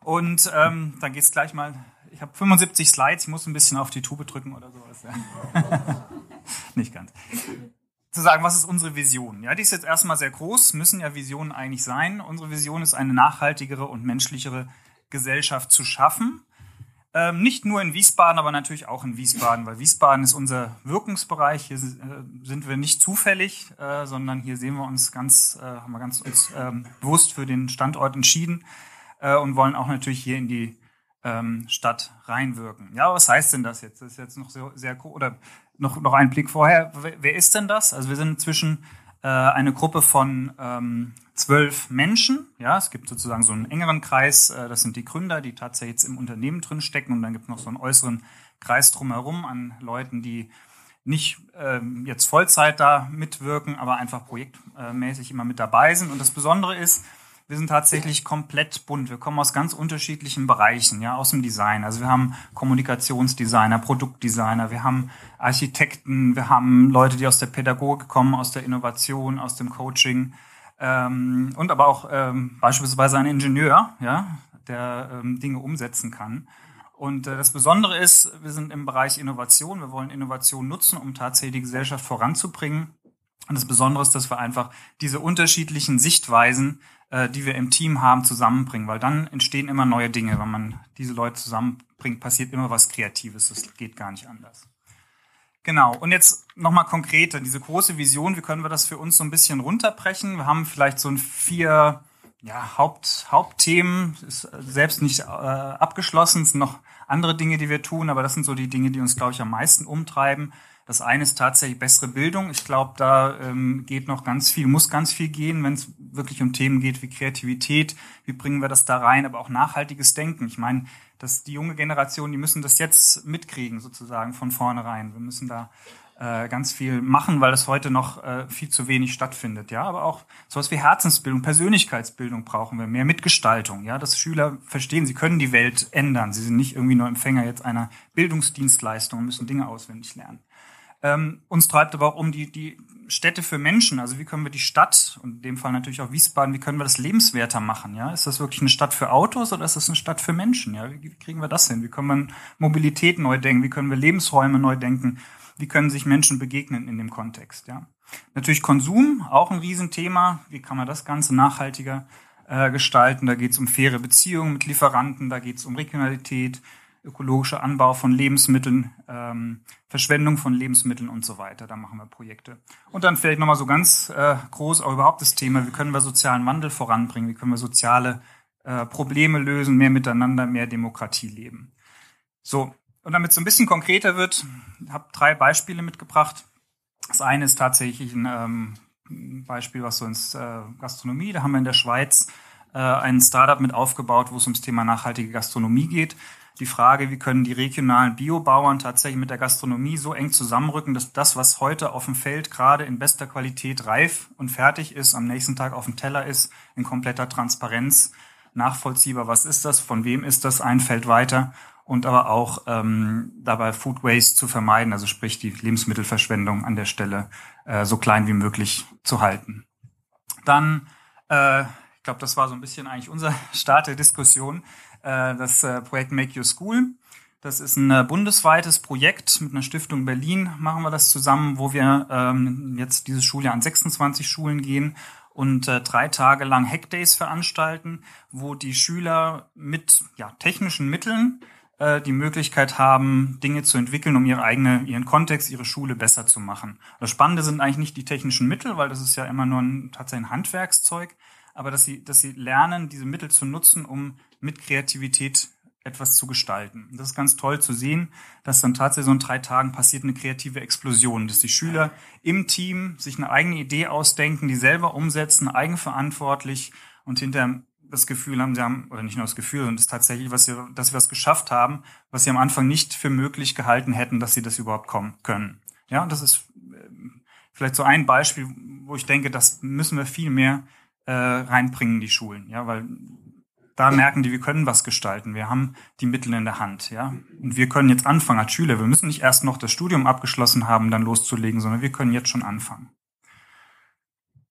Und ähm, dann geht's gleich mal, ich habe 75 Slides, ich muss ein bisschen auf die Tube drücken oder sowas. Ja. <laughs> nicht ganz. Zu sagen, was ist unsere Vision? Ja, die ist jetzt erstmal sehr groß, müssen ja Visionen eigentlich sein. Unsere Vision ist eine nachhaltigere und menschlichere Gesellschaft zu schaffen ähm, nicht nur in Wiesbaden, aber natürlich auch in Wiesbaden, weil Wiesbaden ist unser Wirkungsbereich. Hier äh, sind wir nicht zufällig, äh, sondern hier sehen wir uns ganz, äh, haben wir ganz uns ähm, bewusst für den Standort entschieden äh, und wollen auch natürlich hier in die ähm, Stadt reinwirken. Ja, was heißt denn das jetzt? Das ist jetzt noch sehr, sehr oder noch, noch ein Blick vorher. Wer ist denn das? Also wir sind inzwischen äh, eine Gruppe von ähm, zwölf Menschen. Ja, es gibt sozusagen so einen engeren Kreis, äh, das sind die Gründer, die tatsächlich jetzt im Unternehmen drin stecken und dann gibt es noch so einen äußeren Kreis drumherum an Leuten, die nicht ähm, jetzt Vollzeit da mitwirken, aber einfach projektmäßig immer mit dabei sind. Und das Besondere ist, wir sind tatsächlich komplett bunt. Wir kommen aus ganz unterschiedlichen Bereichen, ja, aus dem Design. Also wir haben Kommunikationsdesigner, Produktdesigner, wir haben Architekten, wir haben Leute, die aus der Pädagogik kommen, aus der Innovation, aus dem Coaching ähm, und aber auch ähm, beispielsweise ein Ingenieur, ja, der ähm, Dinge umsetzen kann. Und äh, das Besondere ist, wir sind im Bereich Innovation. Wir wollen Innovation nutzen, um tatsächlich die Gesellschaft voranzubringen. Und das Besondere ist, dass wir einfach diese unterschiedlichen Sichtweisen, äh, die wir im Team haben, zusammenbringen, weil dann entstehen immer neue Dinge. Wenn man diese Leute zusammenbringt, passiert immer was Kreatives. Das geht gar nicht anders. Genau. Und jetzt nochmal konkreter, diese große Vision, wie können wir das für uns so ein bisschen runterbrechen? Wir haben vielleicht so ein vier ja, Haupt, Hauptthemen, ist selbst nicht äh, abgeschlossen, es sind noch andere Dinge, die wir tun, aber das sind so die Dinge, die uns, glaube ich, am meisten umtreiben. Das eine ist tatsächlich bessere Bildung. Ich glaube, da ähm, geht noch ganz viel, muss ganz viel gehen, wenn es wirklich um Themen geht wie Kreativität, wie bringen wir das da rein, aber auch nachhaltiges Denken. Ich meine, dass die junge Generation, die müssen das jetzt mitkriegen, sozusagen von vornherein. Wir müssen da äh, ganz viel machen, weil das heute noch äh, viel zu wenig stattfindet. Ja, aber auch sowas wie Herzensbildung, Persönlichkeitsbildung brauchen wir, mehr Mitgestaltung. Ja, dass Schüler verstehen, sie können die Welt ändern. Sie sind nicht irgendwie nur Empfänger jetzt einer Bildungsdienstleistung und müssen Dinge auswendig lernen. Ähm, uns treibt aber auch um die, die Städte für Menschen. Also wie können wir die Stadt, und in dem Fall natürlich auch Wiesbaden, wie können wir das lebenswerter machen? Ja, ist das wirklich eine Stadt für Autos oder ist das eine Stadt für Menschen? Ja, wie, kriegen wir das hin? Wie können wir Mobilität neu denken? Wie können wir Lebensräume neu denken? Wie können sich Menschen begegnen in dem Kontext? Ja, natürlich Konsum, auch ein Riesenthema. Wie kann man das Ganze nachhaltiger äh, gestalten? Da geht es um faire Beziehungen mit Lieferanten, da geht es um Regionalität, ökologischer Anbau von Lebensmitteln, ähm, Verschwendung von Lebensmitteln und so weiter. Da machen wir Projekte. Und dann vielleicht nochmal so ganz äh, groß auch überhaupt das Thema, wie können wir sozialen Wandel voranbringen, wie können wir soziale äh, Probleme lösen, mehr miteinander, mehr Demokratie leben. So, und damit es ein bisschen konkreter wird, habe drei Beispiele mitgebracht. Das eine ist tatsächlich ein ähm, Beispiel, was so ins äh, Gastronomie, da haben wir in der Schweiz äh, ein Startup mit aufgebaut, wo es ums Thema nachhaltige Gastronomie geht die Frage, wie können die regionalen Biobauern tatsächlich mit der Gastronomie so eng zusammenrücken, dass das, was heute auf dem Feld gerade in bester Qualität reif und fertig ist, am nächsten Tag auf dem Teller ist, in kompletter Transparenz, nachvollziehbar, was ist das, von wem ist das, ein Feld weiter und aber auch ähm, dabei Food Waste zu vermeiden, also sprich die Lebensmittelverschwendung an der Stelle äh, so klein wie möglich zu halten. Dann, äh, ich glaube, das war so ein bisschen eigentlich unser <laughs> Start der Diskussion. Äh, das äh, Projekt Make Your School. Das ist ein äh, bundesweites Projekt mit einer Stiftung Berlin. Machen wir das zusammen, wo wir ähm, jetzt dieses Schuljahr an 26 Schulen gehen und drei Tage lang Hackdays veranstalten, wo die Schüler mit ja, technischen Mitteln die Möglichkeit haben, Dinge zu entwickeln, um ihre eigene, ihren Kontext, ihre Schule besser zu machen. Das Spannende sind eigentlich nicht die technischen Mittel, weil das ist ja immer nur ein, tatsächlich ein Handwerkszeug, aber dass sie, dass sie lernen, diese Mittel zu nutzen, um mit Kreativität etwas zu gestalten. Und das ist ganz toll zu sehen, dass dann tatsächlich so in drei Tagen passiert eine kreative Explosion, dass die Schüler im Team sich eine eigene Idee ausdenken, die selber umsetzen, eigenverantwortlich und hinter das Gefühl haben, sie haben, oder nicht nur das Gefühl, sondern das tatsächlich, was sie, dass sie was geschafft haben, was sie am Anfang nicht für möglich gehalten hätten, dass sie das überhaupt kommen können. Ja, und das ist äh, vielleicht so ein Beispiel, wo ich denke, das müssen wir viel mehr äh, reinbringen, die Schulen. Ja, weil da merken die, wir können was gestalten. Wir haben die Mittel in der Hand, ja. Und wir können jetzt anfangen als Schüler. Wir müssen nicht erst noch das Studium abgeschlossen haben, dann loszulegen, sondern wir können jetzt schon anfangen.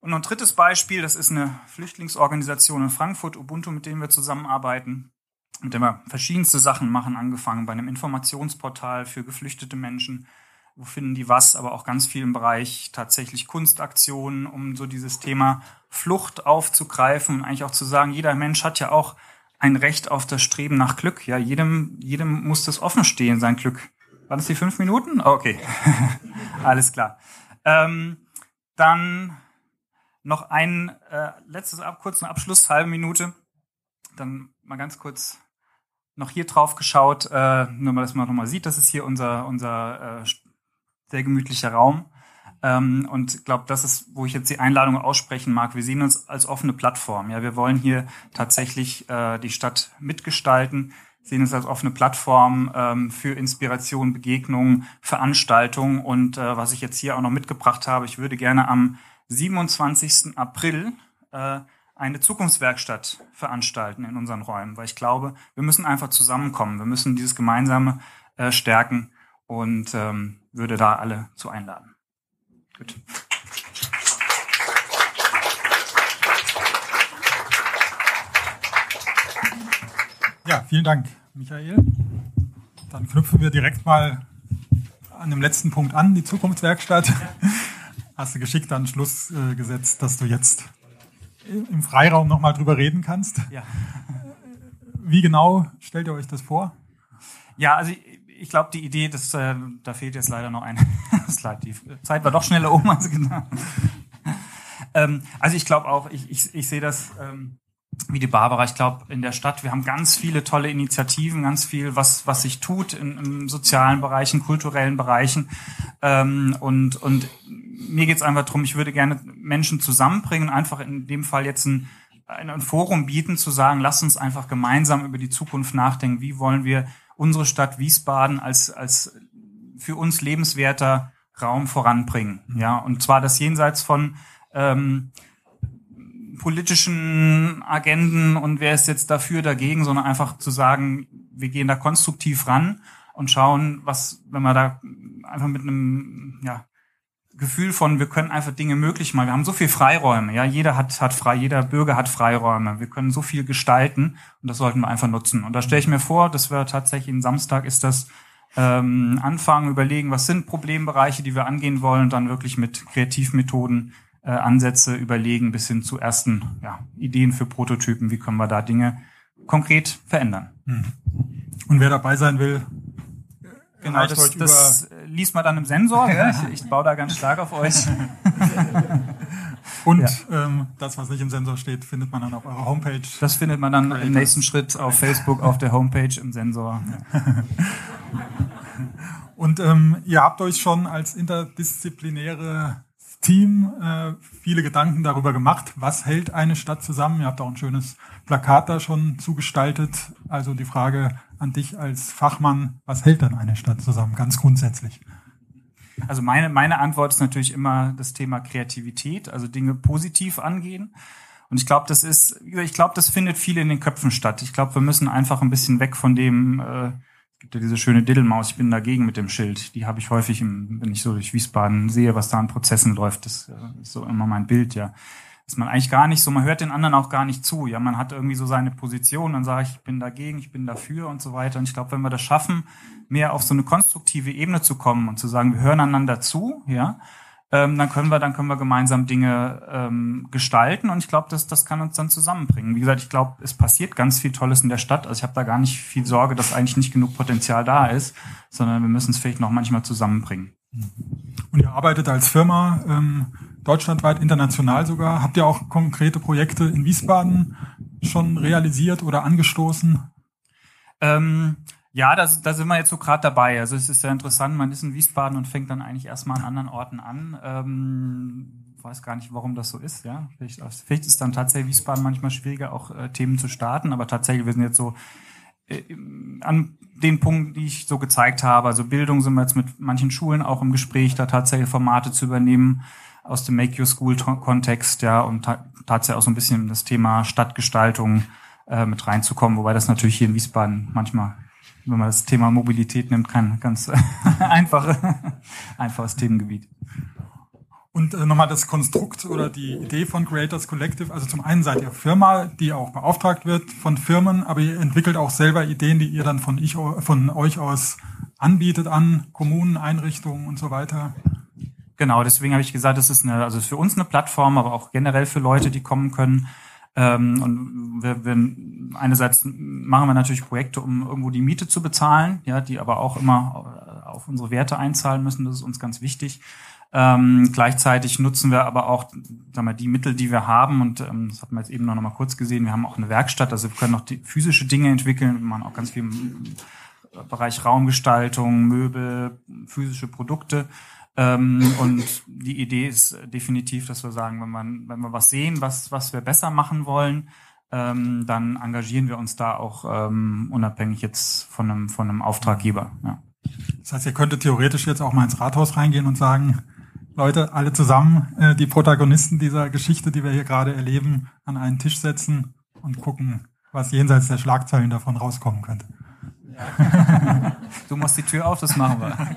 Und noch ein drittes Beispiel, das ist eine Flüchtlingsorganisation in Frankfurt, Ubuntu, mit denen wir zusammenarbeiten, mit der wir verschiedenste Sachen machen, angefangen bei einem Informationsportal für geflüchtete Menschen, wo finden die was, aber auch ganz viel im Bereich tatsächlich Kunstaktionen, um so dieses Thema Flucht aufzugreifen und eigentlich auch zu sagen, jeder Mensch hat ja auch ein Recht auf das Streben nach Glück. Ja, jedem, jedem muss das offen stehen, sein Glück. Waren das die fünf Minuten? Oh, okay, <laughs> alles klar. Ähm, dann noch ein äh, letztes ab, kurzen Abschluss, halbe Minute. Dann mal ganz kurz noch hier drauf geschaut, äh, nur mal, dass man nochmal sieht, das ist hier unser, unser äh, sehr gemütlicher Raum. Ähm, und glaube, das ist, wo ich jetzt die Einladung aussprechen mag. Wir sehen uns als offene Plattform. Ja, wir wollen hier tatsächlich äh, die Stadt mitgestalten, sehen uns als offene Plattform ähm, für Inspiration, Begegnungen, Veranstaltungen. Und äh, was ich jetzt hier auch noch mitgebracht habe, ich würde gerne am 27. April äh, eine Zukunftswerkstatt veranstalten in unseren Räumen, weil ich glaube, wir müssen einfach zusammenkommen. Wir müssen dieses Gemeinsame äh, stärken und ähm, würde da alle zu einladen. Gut. Ja, vielen Dank, Michael. Dann knüpfen wir direkt mal an dem letzten Punkt an, die Zukunftswerkstatt. Hast du geschickt an Schluss äh, gesetzt, dass du jetzt im Freiraum nochmal drüber reden kannst. Ja. Wie genau stellt ihr euch das vor? Ja, also ich glaube, die Idee, das, äh, da fehlt jetzt leider noch ein <laughs> Slide. Die Zeit war doch schneller um als genau. ähm, also ich glaube auch, ich, ich, ich sehe das ähm, wie die Barbara. Ich glaube, in der Stadt, wir haben ganz viele tolle Initiativen, ganz viel, was, was sich tut in, im sozialen Bereichen, kulturellen Bereichen. Ähm, und, und mir geht's einfach drum. ich würde gerne Menschen zusammenbringen, einfach in dem Fall jetzt ein, ein Forum bieten, zu sagen, lass uns einfach gemeinsam über die Zukunft nachdenken. Wie wollen wir unsere Stadt Wiesbaden als, als für uns lebenswerter Raum voranbringen. Mhm. Ja, und zwar das jenseits von ähm, politischen Agenden und wer ist jetzt dafür, dagegen, sondern einfach zu sagen, wir gehen da konstruktiv ran und schauen, was, wenn wir da einfach mit einem ja, Gefühl von, wir können einfach Dinge möglich machen. Wir haben so viel Freiräume, ja, jeder hat, hat frei, jeder Bürger hat Freiräume. Wir können so viel gestalten und das sollten wir einfach nutzen. Und da stelle ich mir vor, dass wir tatsächlich am Samstag ist das ähm, anfangen, überlegen, was sind Problembereiche, die wir angehen wollen, und dann wirklich mit Kreativmethoden äh, Ansätze überlegen, bis hin zu ersten ja, Ideen für Prototypen, wie können wir da Dinge konkret verändern. Hm. Und wer dabei sein will, Genau, das, das liest man dann im Sensor. ja. <laughs> ich, ich baue da ganz stark auf euch. Und ja. ähm, das, was nicht im Sensor steht, findet man dann auf eurer Homepage. Das findet man dann im nächsten Schritt auf Facebook, auf der Homepage im Sensor. Ja. <laughs> Und ähm, ihr habt euch schon als interdisziplinäre Team äh, viele Gedanken darüber gemacht, was hält eine Stadt zusammen. Ihr habt auch ein schönes Plakat da schon zugestaltet. Also die Frage an dich als Fachmann, was hält dann eine Stadt zusammen, ganz grundsätzlich? Also meine, meine Antwort ist natürlich immer das Thema Kreativität, also Dinge positiv angehen. Und ich glaube, das ist, ich glaube, das findet viel in den Köpfen statt. Ich glaube, wir müssen einfach ein bisschen weg von dem, äh, gibt ja diese schöne Diddelmaus, ich bin dagegen mit dem Schild. Die habe ich häufig, im, wenn ich so durch Wiesbaden sehe, was da an Prozessen läuft. Das äh, ist so immer mein Bild, ja ist man eigentlich gar nicht so, man hört den anderen auch gar nicht zu. Ja, man hat irgendwie so seine Position, dann sage ich, ich bin dagegen, ich bin dafür und so weiter. Und ich glaube, wenn wir das schaffen, mehr auf so eine konstruktive Ebene zu kommen und zu sagen, wir hören einander zu, ja, ähm, dann können wir, dann können wir gemeinsam Dinge ähm, gestalten und ich glaube, das, das kann uns dann zusammenbringen. Wie gesagt, ich glaube, es passiert ganz viel Tolles in der Stadt. Also ich habe da gar nicht viel Sorge, dass eigentlich nicht genug Potenzial da ist, sondern wir müssen es vielleicht noch manchmal zusammenbringen. Und ihr arbeitet als Firma ähm, deutschlandweit, international sogar. Habt ihr auch konkrete Projekte in Wiesbaden schon realisiert oder angestoßen? Ähm, ja, da, da sind wir jetzt so gerade dabei. Also es ist sehr interessant, man ist in Wiesbaden und fängt dann eigentlich erstmal an anderen Orten an. Ähm, weiß gar nicht, warum das so ist. Ja, vielleicht, vielleicht ist dann tatsächlich Wiesbaden manchmal schwieriger, auch äh, Themen zu starten. Aber tatsächlich, wir sind jetzt so äh, an den Punkten, die ich so gezeigt habe. Also Bildung sind wir jetzt mit manchen Schulen auch im Gespräch, da tatsächlich Formate zu übernehmen aus dem Make Your School Kontext, ja, und tatsächlich auch so ein bisschen das Thema Stadtgestaltung äh, mit reinzukommen, wobei das natürlich hier in Wiesbaden manchmal, wenn man das Thema Mobilität nimmt, kein ganz <laughs> einfache, einfaches Themengebiet. Und äh, nochmal das Konstrukt oder die Idee von Creators Collective. Also zum einen seid ihr Firma, die auch beauftragt wird von Firmen, aber ihr entwickelt auch selber Ideen, die ihr dann von, ich, von euch aus anbietet an Kommunen, Einrichtungen und so weiter. Genau, deswegen habe ich gesagt, das ist eine, also für uns eine Plattform, aber auch generell für Leute, die kommen können. Ähm, und wir, wir einerseits machen wir natürlich Projekte, um irgendwo die Miete zu bezahlen, ja, die aber auch immer auf unsere Werte einzahlen müssen. Das ist uns ganz wichtig. Ähm, gleichzeitig nutzen wir aber auch sagen wir, die Mittel, die wir haben, und ähm, das hat man jetzt eben noch mal kurz gesehen, wir haben auch eine Werkstatt, also wir können auch die physische Dinge entwickeln, wir machen auch ganz viel im Bereich Raumgestaltung, Möbel, physische Produkte. Ähm, und die Idee ist definitiv, dass wir sagen, wenn, man, wenn wir was sehen, was, was wir besser machen wollen, ähm, dann engagieren wir uns da auch ähm, unabhängig jetzt von einem, von einem Auftraggeber. Ja. Das heißt, ihr könntet theoretisch jetzt auch mal ins Rathaus reingehen und sagen, Leute, alle zusammen, äh, die Protagonisten dieser Geschichte, die wir hier gerade erleben, an einen Tisch setzen und gucken, was jenseits der Schlagzeilen davon rauskommen könnte. Ja. <laughs> du machst die Tür auf, das machen wir. <laughs>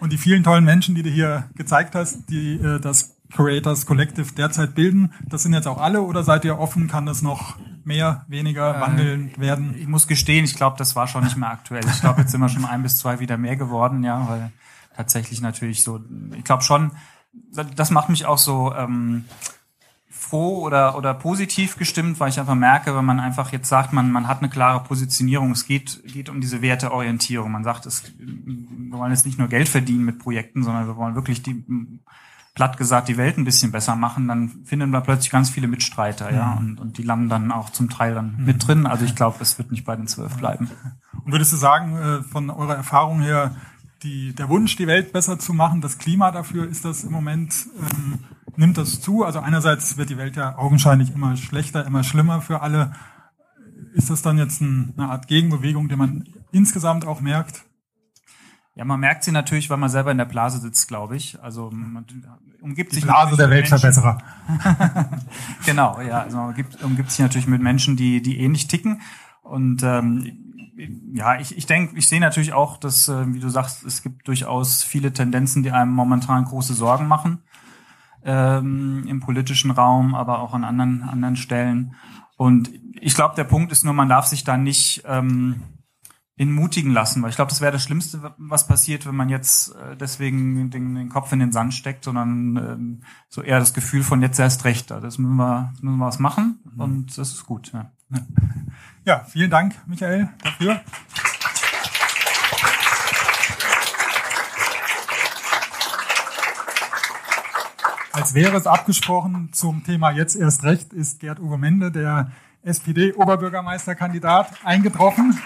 Und die vielen tollen Menschen, die du hier gezeigt hast, die äh, das Creators Collective derzeit bilden, das sind jetzt auch alle oder seid ihr offen? Kann das noch mehr, weniger äh, wandeln werden? Ich muss gestehen, ich glaube, das war schon nicht mehr aktuell. Ich glaube, jetzt sind wir schon ein bis zwei wieder mehr geworden, ja, weil tatsächlich natürlich so, ich glaube schon, das macht mich auch so ähm, froh oder, oder positiv gestimmt, weil ich einfach merke, wenn man einfach jetzt sagt, man, man hat eine klare Positionierung, es geht, geht um diese Werteorientierung. Man sagt, es, wir wollen jetzt nicht nur Geld verdienen mit Projekten, sondern wir wollen wirklich die, platt gesagt, die Welt ein bisschen besser machen, dann finden wir plötzlich ganz viele Mitstreiter, ja, mhm. und, und die landen dann auch zum Teil dann mhm. mit drin. Also ich glaube, es wird nicht bei den zwölf bleiben. Und würdest du sagen, äh, von eurer Erfahrung her, die, der Wunsch, die Welt besser zu machen, das Klima dafür, ist das im Moment, ähm, nimmt das zu? Also einerseits wird die Welt ja augenscheinlich immer schlechter, immer schlimmer für alle. Ist das dann jetzt ein, eine Art Gegenbewegung, die man insgesamt auch merkt? Ja, man merkt sie natürlich, weil man selber in der Blase sitzt, glaube ich. Also man umgibt die sich Blase der Weltverbesserer. <laughs> genau, ja. Also man umgibt, umgibt sich natürlich mit Menschen, die die ähnlich ticken. Und ähm, ja, ich, ich denke, ich sehe natürlich auch, dass, äh, wie du sagst, es gibt durchaus viele Tendenzen, die einem momentan große Sorgen machen. Ähm, Im politischen Raum, aber auch an anderen, anderen Stellen. Und ich glaube, der Punkt ist nur, man darf sich da nicht ähm, entmutigen lassen, weil ich glaube, das wäre das Schlimmste, was passiert, wenn man jetzt äh, deswegen den, den, Kopf in den Sand steckt, sondern ähm, so eher das Gefühl von jetzt erst recht. Das müssen wir, müssen wir was machen mhm. und das ist gut. Ja. Ja, vielen Dank, Michael, dafür. Als wäre es abgesprochen zum Thema jetzt erst recht, ist Gerd Uwe Mende, der SPD-Oberbürgermeisterkandidat, eingetroffen.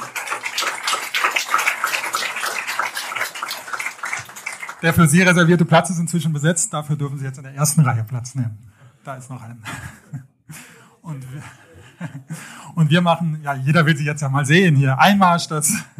Der für Sie reservierte Platz ist inzwischen besetzt. Dafür dürfen Sie jetzt in der ersten Reihe Platz nehmen. Da ist noch ein. Und wir <laughs> Und wir machen, ja, jeder will sie jetzt ja mal sehen hier. Einmarsch, das. <laughs>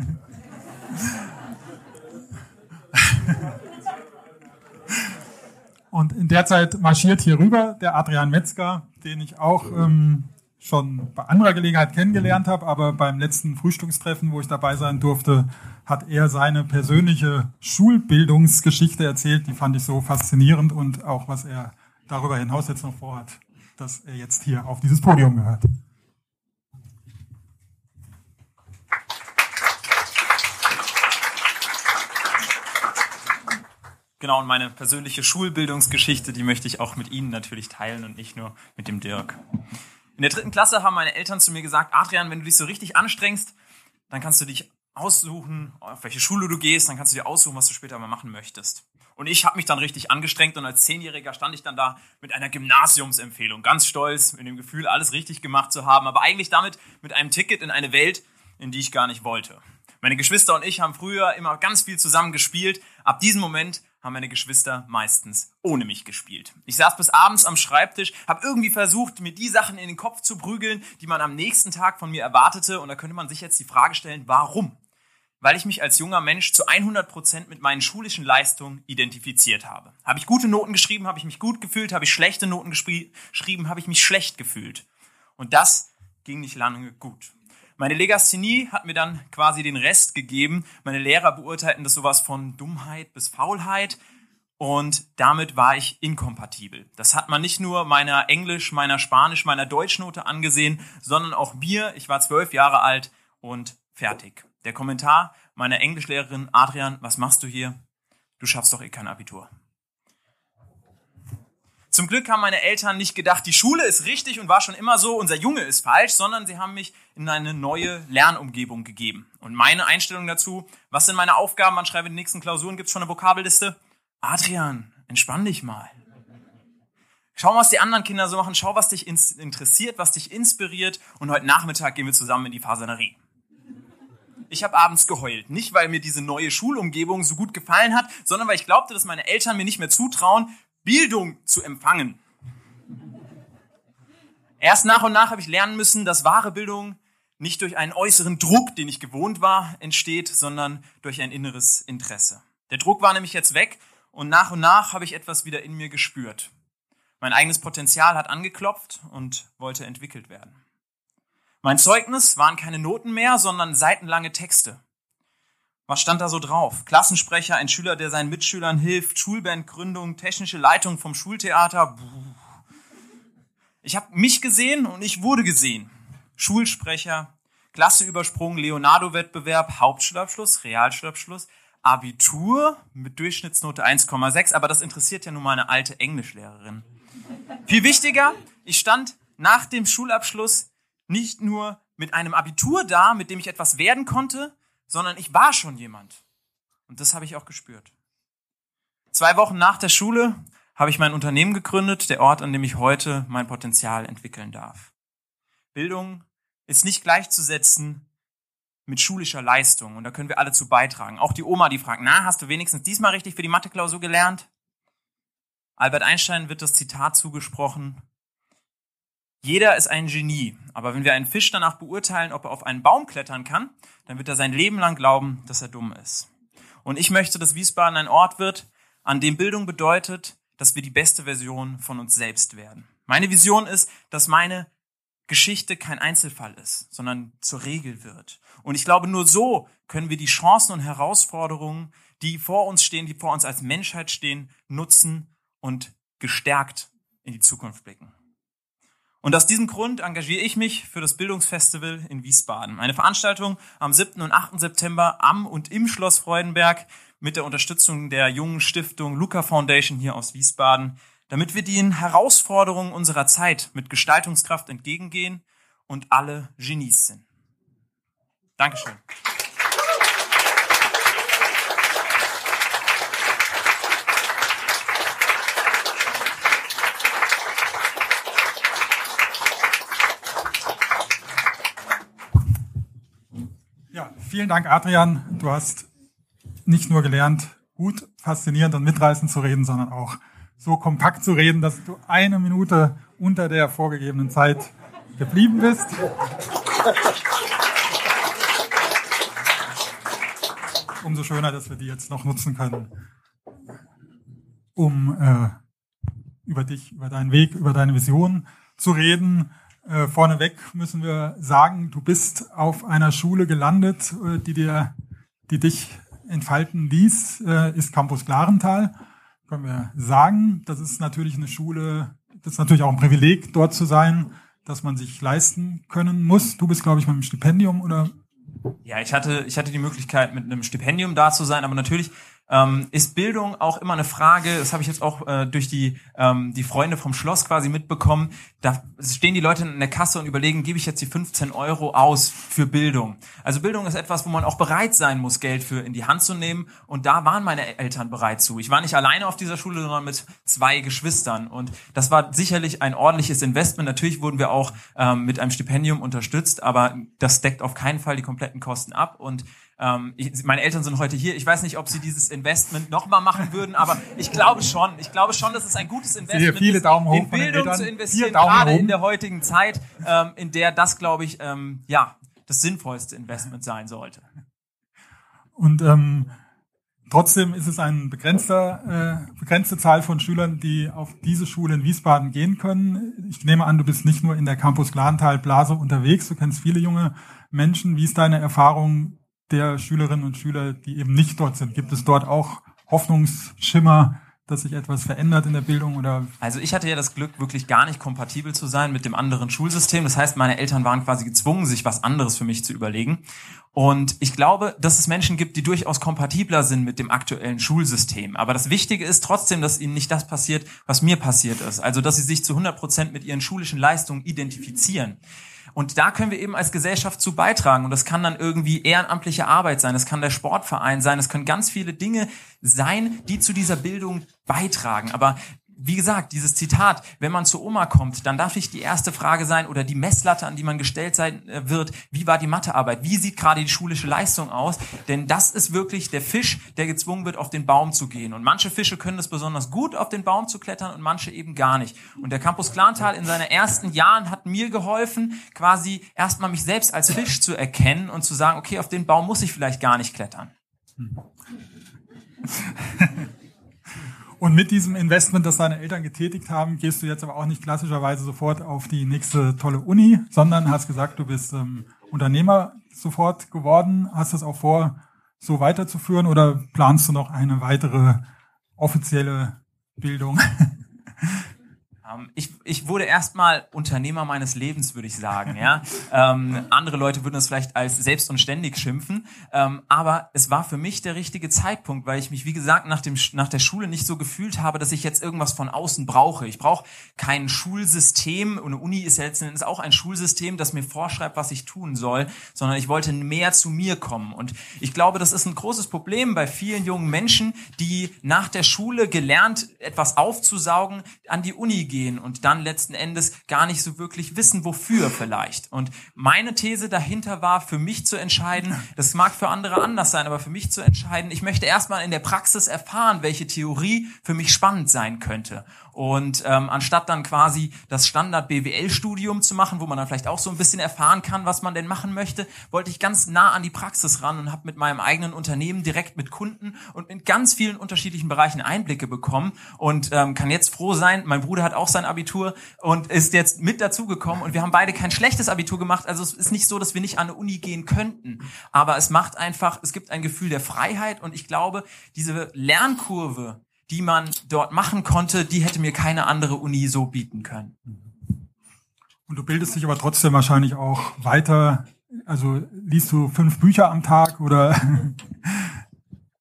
Und in der Zeit marschiert hier rüber der Adrian Metzger, den ich auch ähm, schon bei anderer Gelegenheit kennengelernt habe, aber beim letzten Frühstückstreffen, wo ich dabei sein durfte, hat er seine persönliche Schulbildungsgeschichte erzählt. Die fand ich so faszinierend und auch, was er darüber hinaus jetzt noch vorhat, dass er jetzt hier auf dieses Podium gehört. Genau, und meine persönliche Schulbildungsgeschichte, die möchte ich auch mit Ihnen natürlich teilen und nicht nur mit dem Dirk. In der dritten Klasse haben meine Eltern zu mir gesagt, Adrian, wenn du dich so richtig anstrengst, dann kannst du dich aussuchen, auf welche Schule du gehst, dann kannst du dir aussuchen, was du später mal machen möchtest. Und ich habe mich dann richtig angestrengt und als Zehnjähriger stand ich dann da mit einer Gymnasiumsempfehlung, ganz stolz, mit dem Gefühl, alles richtig gemacht zu haben, aber eigentlich damit mit einem Ticket in eine Welt, in die ich gar nicht wollte. Meine Geschwister und ich haben früher immer ganz viel zusammen gespielt. Ab diesem Moment haben meine Geschwister meistens ohne mich gespielt. Ich saß bis abends am Schreibtisch, habe irgendwie versucht, mir die Sachen in den Kopf zu prügeln, die man am nächsten Tag von mir erwartete. Und da könnte man sich jetzt die Frage stellen, warum? Weil ich mich als junger Mensch zu 100 Prozent mit meinen schulischen Leistungen identifiziert habe. Habe ich gute Noten geschrieben, habe ich mich gut gefühlt, habe ich schlechte Noten geschrieben, habe ich mich schlecht gefühlt. Und das ging nicht lange gut. Meine Legasthenie hat mir dann quasi den Rest gegeben. Meine Lehrer beurteilten das sowas von Dummheit bis Faulheit und damit war ich inkompatibel. Das hat man nicht nur meiner Englisch, meiner Spanisch, meiner Deutschnote angesehen, sondern auch mir. Ich war zwölf Jahre alt und fertig. Der Kommentar meiner Englischlehrerin, Adrian, was machst du hier? Du schaffst doch eh kein Abitur. Zum Glück haben meine Eltern nicht gedacht, die Schule ist richtig und war schon immer so, unser Junge ist falsch, sondern sie haben mich in eine neue Lernumgebung gegeben. Und meine Einstellung dazu, was sind meine Aufgaben, wann schreibe die nächsten Klausuren, gibt es schon eine Vokabelliste? Adrian, entspann dich mal. Schau, was die anderen Kinder so machen. Schau, was dich interessiert, was dich inspiriert. Und heute Nachmittag gehen wir zusammen in die Fasanerie. Ich habe abends geheult. Nicht, weil mir diese neue Schulumgebung so gut gefallen hat, sondern weil ich glaubte, dass meine Eltern mir nicht mehr zutrauen, Bildung zu empfangen. Erst nach und nach habe ich lernen müssen, dass wahre Bildung nicht durch einen äußeren Druck, den ich gewohnt war, entsteht, sondern durch ein inneres Interesse. Der Druck war nämlich jetzt weg und nach und nach habe ich etwas wieder in mir gespürt. Mein eigenes Potenzial hat angeklopft und wollte entwickelt werden. Mein Zeugnis waren keine Noten mehr, sondern seitenlange Texte. Was stand da so drauf? Klassensprecher, ein Schüler, der seinen Mitschülern hilft, Schulbandgründung, technische Leitung vom Schultheater. Ich habe mich gesehen und ich wurde gesehen. Schulsprecher, Klasseübersprung, Leonardo-Wettbewerb, Hauptschulabschluss, Realschulabschluss, Abitur mit Durchschnittsnote 1,6, aber das interessiert ja nun mal eine alte Englischlehrerin. Viel wichtiger, ich stand nach dem Schulabschluss nicht nur mit einem Abitur da, mit dem ich etwas werden konnte, sondern ich war schon jemand. Und das habe ich auch gespürt. Zwei Wochen nach der Schule habe ich mein Unternehmen gegründet, der Ort, an dem ich heute mein Potenzial entwickeln darf. Bildung ist nicht gleichzusetzen mit schulischer Leistung. Und da können wir alle zu beitragen. Auch die Oma, die fragt, na, hast du wenigstens diesmal richtig für die Mathe-Klausur gelernt? Albert Einstein wird das Zitat zugesprochen, jeder ist ein Genie, aber wenn wir einen Fisch danach beurteilen, ob er auf einen Baum klettern kann, dann wird er sein Leben lang glauben, dass er dumm ist. Und ich möchte, dass Wiesbaden ein Ort wird, an dem Bildung bedeutet, dass wir die beste Version von uns selbst werden. Meine Vision ist, dass meine Geschichte kein Einzelfall ist, sondern zur Regel wird. Und ich glaube, nur so können wir die Chancen und Herausforderungen, die vor uns stehen, die vor uns als Menschheit stehen, nutzen und gestärkt in die Zukunft blicken. Und aus diesem Grund engagiere ich mich für das Bildungsfestival in Wiesbaden. Eine Veranstaltung am 7. und 8. September am und im Schloss Freudenberg mit der Unterstützung der jungen Stiftung Luca Foundation hier aus Wiesbaden, damit wir den Herausforderungen unserer Zeit mit Gestaltungskraft entgegengehen und alle Genies sind. Dankeschön. Ja, vielen Dank, Adrian. Du hast nicht nur gelernt, gut, faszinierend und mitreißend zu reden, sondern auch so kompakt zu reden, dass du eine Minute unter der vorgegebenen Zeit geblieben bist. Umso schöner, dass wir die jetzt noch nutzen können, um äh, über dich, über deinen Weg, über deine Vision zu reden. Äh, vorneweg müssen wir sagen, du bist auf einer Schule gelandet, äh, die dir, die dich entfalten ließ, äh, ist Campus Klarental können wir sagen. Das ist natürlich eine Schule, das ist natürlich auch ein Privileg, dort zu sein, dass man sich leisten können muss. Du bist, glaube ich, mit einem Stipendium oder? Ja, ich hatte, ich hatte die Möglichkeit, mit einem Stipendium da zu sein, aber natürlich ähm, ist Bildung auch immer eine Frage, das habe ich jetzt auch äh, durch die, ähm, die Freunde vom Schloss quasi mitbekommen, da stehen die Leute in der Kasse und überlegen, gebe ich jetzt die 15 Euro aus für Bildung. Also Bildung ist etwas, wo man auch bereit sein muss, Geld für in die Hand zu nehmen und da waren meine Eltern bereit zu. Ich war nicht alleine auf dieser Schule, sondern mit zwei Geschwistern und das war sicherlich ein ordentliches Investment. Natürlich wurden wir auch ähm, mit einem Stipendium unterstützt, aber das deckt auf keinen Fall die kompletten Kosten ab und ähm, ich, meine Eltern sind heute hier. Ich weiß nicht, ob sie dieses Investment nochmal machen würden, aber ich glaube schon. Ich glaube schon, dass es ein gutes Investment viele ist, Daumen hoch in Bildung zu investieren, gerade in der heutigen Zeit, ähm, in der das, glaube ich, ähm, ja, das sinnvollste Investment sein sollte. Und ähm, Trotzdem ist es eine begrenzter, äh, begrenzte Zahl von Schülern, die auf diese Schule in Wiesbaden gehen können. Ich nehme an, du bist nicht nur in der Campus Glantal Blase unterwegs, du kennst viele junge Menschen. Wie ist deine Erfahrung der Schülerinnen und Schüler, die eben nicht dort sind? Gibt es dort auch Hoffnungsschimmer, dass sich etwas verändert in der Bildung oder? Also ich hatte ja das Glück, wirklich gar nicht kompatibel zu sein mit dem anderen Schulsystem. Das heißt, meine Eltern waren quasi gezwungen, sich was anderes für mich zu überlegen. Und ich glaube, dass es Menschen gibt, die durchaus kompatibler sind mit dem aktuellen Schulsystem. Aber das Wichtige ist trotzdem, dass ihnen nicht das passiert, was mir passiert ist. Also, dass sie sich zu 100 Prozent mit ihren schulischen Leistungen identifizieren. Und da können wir eben als Gesellschaft zu beitragen. Und das kann dann irgendwie ehrenamtliche Arbeit sein, das kann der Sportverein sein, es können ganz viele Dinge sein, die zu dieser Bildung beitragen. Aber wie gesagt, dieses Zitat, wenn man zu Oma kommt, dann darf nicht die erste Frage sein oder die Messlatte, an die man gestellt sein äh, wird, wie war die Mathearbeit? Wie sieht gerade die schulische Leistung aus? Denn das ist wirklich der Fisch, der gezwungen wird, auf den Baum zu gehen. Und manche Fische können es besonders gut, auf den Baum zu klettern und manche eben gar nicht. Und der Campus Klantal in seinen ersten Jahren hat mir geholfen, quasi erstmal mich selbst als Fisch zu erkennen und zu sagen, okay, auf den Baum muss ich vielleicht gar nicht klettern. <laughs> Und mit diesem Investment, das deine Eltern getätigt haben, gehst du jetzt aber auch nicht klassischerweise sofort auf die nächste tolle Uni, sondern hast gesagt, du bist ähm, Unternehmer sofort geworden. Hast das auch vor, so weiterzuführen oder planst du noch eine weitere offizielle Bildung? <laughs> Ähm, ich, ich wurde erstmal Unternehmer meines Lebens, würde ich sagen. Ja? <laughs> ähm, andere Leute würden es vielleicht als selbst und ständig schimpfen. Ähm, aber es war für mich der richtige Zeitpunkt, weil ich mich, wie gesagt, nach, dem, nach der Schule nicht so gefühlt habe, dass ich jetzt irgendwas von außen brauche. Ich brauche kein Schulsystem. Und eine Uni ist ja letzten Endes auch ein Schulsystem, das mir vorschreibt, was ich tun soll, sondern ich wollte mehr zu mir kommen. Und ich glaube, das ist ein großes Problem bei vielen jungen Menschen, die nach der Schule gelernt, etwas aufzusaugen, an die Uni gehen gehen und dann letzten Endes gar nicht so wirklich wissen, wofür vielleicht. Und meine These dahinter war, für mich zu entscheiden, das mag für andere anders sein, aber für mich zu entscheiden, ich möchte erstmal in der Praxis erfahren, welche Theorie für mich spannend sein könnte. Und ähm, anstatt dann quasi das Standard BWL-Studium zu machen, wo man dann vielleicht auch so ein bisschen erfahren kann, was man denn machen möchte, wollte ich ganz nah an die Praxis ran und habe mit meinem eigenen Unternehmen direkt mit Kunden und in ganz vielen unterschiedlichen Bereichen Einblicke bekommen und ähm, kann jetzt froh sein. Mein Bruder hat auch sein Abitur und ist jetzt mit dazugekommen und wir haben beide kein schlechtes Abitur gemacht. Also es ist nicht so, dass wir nicht an eine Uni gehen könnten, aber es macht einfach, es gibt ein Gefühl der Freiheit und ich glaube, diese Lernkurve, die man dort machen konnte, die hätte mir keine andere Uni so bieten können. Und du bildest dich aber trotzdem wahrscheinlich auch weiter. Also liest du fünf Bücher am Tag oder?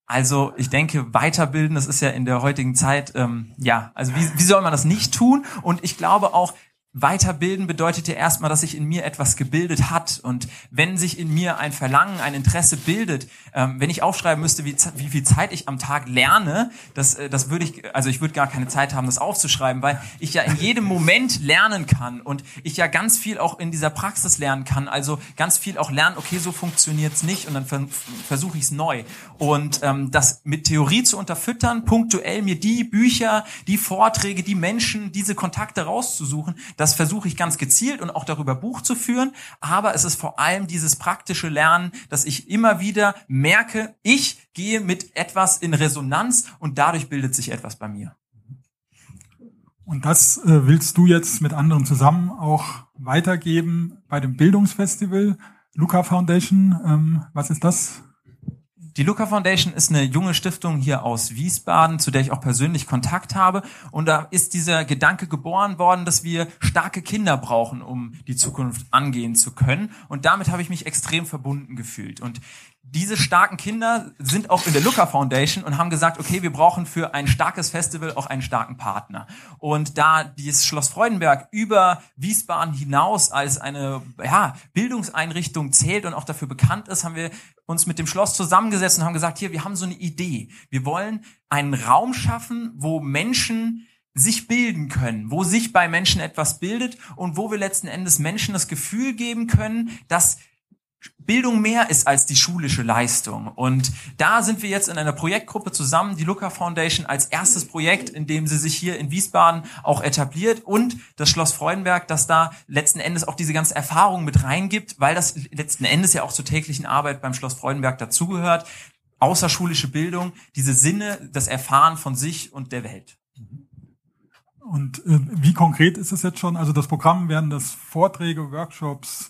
Also ich denke, weiterbilden, das ist ja in der heutigen Zeit, ähm, ja, also wie, wie soll man das nicht tun? Und ich glaube auch, Weiterbilden bedeutet ja erstmal, dass sich in mir etwas gebildet hat. Und wenn sich in mir ein Verlangen, ein Interesse bildet, ähm, wenn ich aufschreiben müsste, wie, wie viel Zeit ich am Tag lerne, das, äh, das würde ich, also ich würde gar keine Zeit haben, das aufzuschreiben, weil ich ja in jedem Moment lernen kann und ich ja ganz viel auch in dieser Praxis lernen kann. Also ganz viel auch lernen, okay, so funktioniert's nicht und dann ver versuche ich es neu. Und ähm, das mit Theorie zu unterfüttern, punktuell mir die Bücher, die Vorträge, die Menschen, diese Kontakte rauszusuchen, das versuche ich ganz gezielt und auch darüber Buch zu führen. Aber es ist vor allem dieses praktische Lernen, dass ich immer wieder merke, ich gehe mit etwas in Resonanz und dadurch bildet sich etwas bei mir. Und das äh, willst du jetzt mit anderen zusammen auch weitergeben bei dem Bildungsfestival Luca Foundation. Ähm, was ist das? Die Luca Foundation ist eine junge Stiftung hier aus Wiesbaden, zu der ich auch persönlich Kontakt habe. Und da ist dieser Gedanke geboren worden, dass wir starke Kinder brauchen, um die Zukunft angehen zu können. Und damit habe ich mich extrem verbunden gefühlt. Und diese starken Kinder sind auch in der Looker Foundation und haben gesagt, okay, wir brauchen für ein starkes Festival auch einen starken Partner. Und da dieses Schloss Freudenberg über Wiesbaden hinaus als eine ja, Bildungseinrichtung zählt und auch dafür bekannt ist, haben wir uns mit dem Schloss zusammengesetzt und haben gesagt, hier, wir haben so eine Idee. Wir wollen einen Raum schaffen, wo Menschen sich bilden können, wo sich bei Menschen etwas bildet und wo wir letzten Endes Menschen das Gefühl geben können, dass Bildung mehr ist als die schulische Leistung. Und da sind wir jetzt in einer Projektgruppe zusammen, die Luca Foundation als erstes Projekt, in dem sie sich hier in Wiesbaden auch etabliert und das Schloss Freudenberg, das da letzten Endes auch diese ganze Erfahrung mit reingibt, weil das letzten Endes ja auch zur täglichen Arbeit beim Schloss Freudenberg dazugehört außerschulische Bildung, diese Sinne, das Erfahren von sich und der Welt. Und äh, wie konkret ist es jetzt schon? Also das Programm werden das Vorträge, Workshops,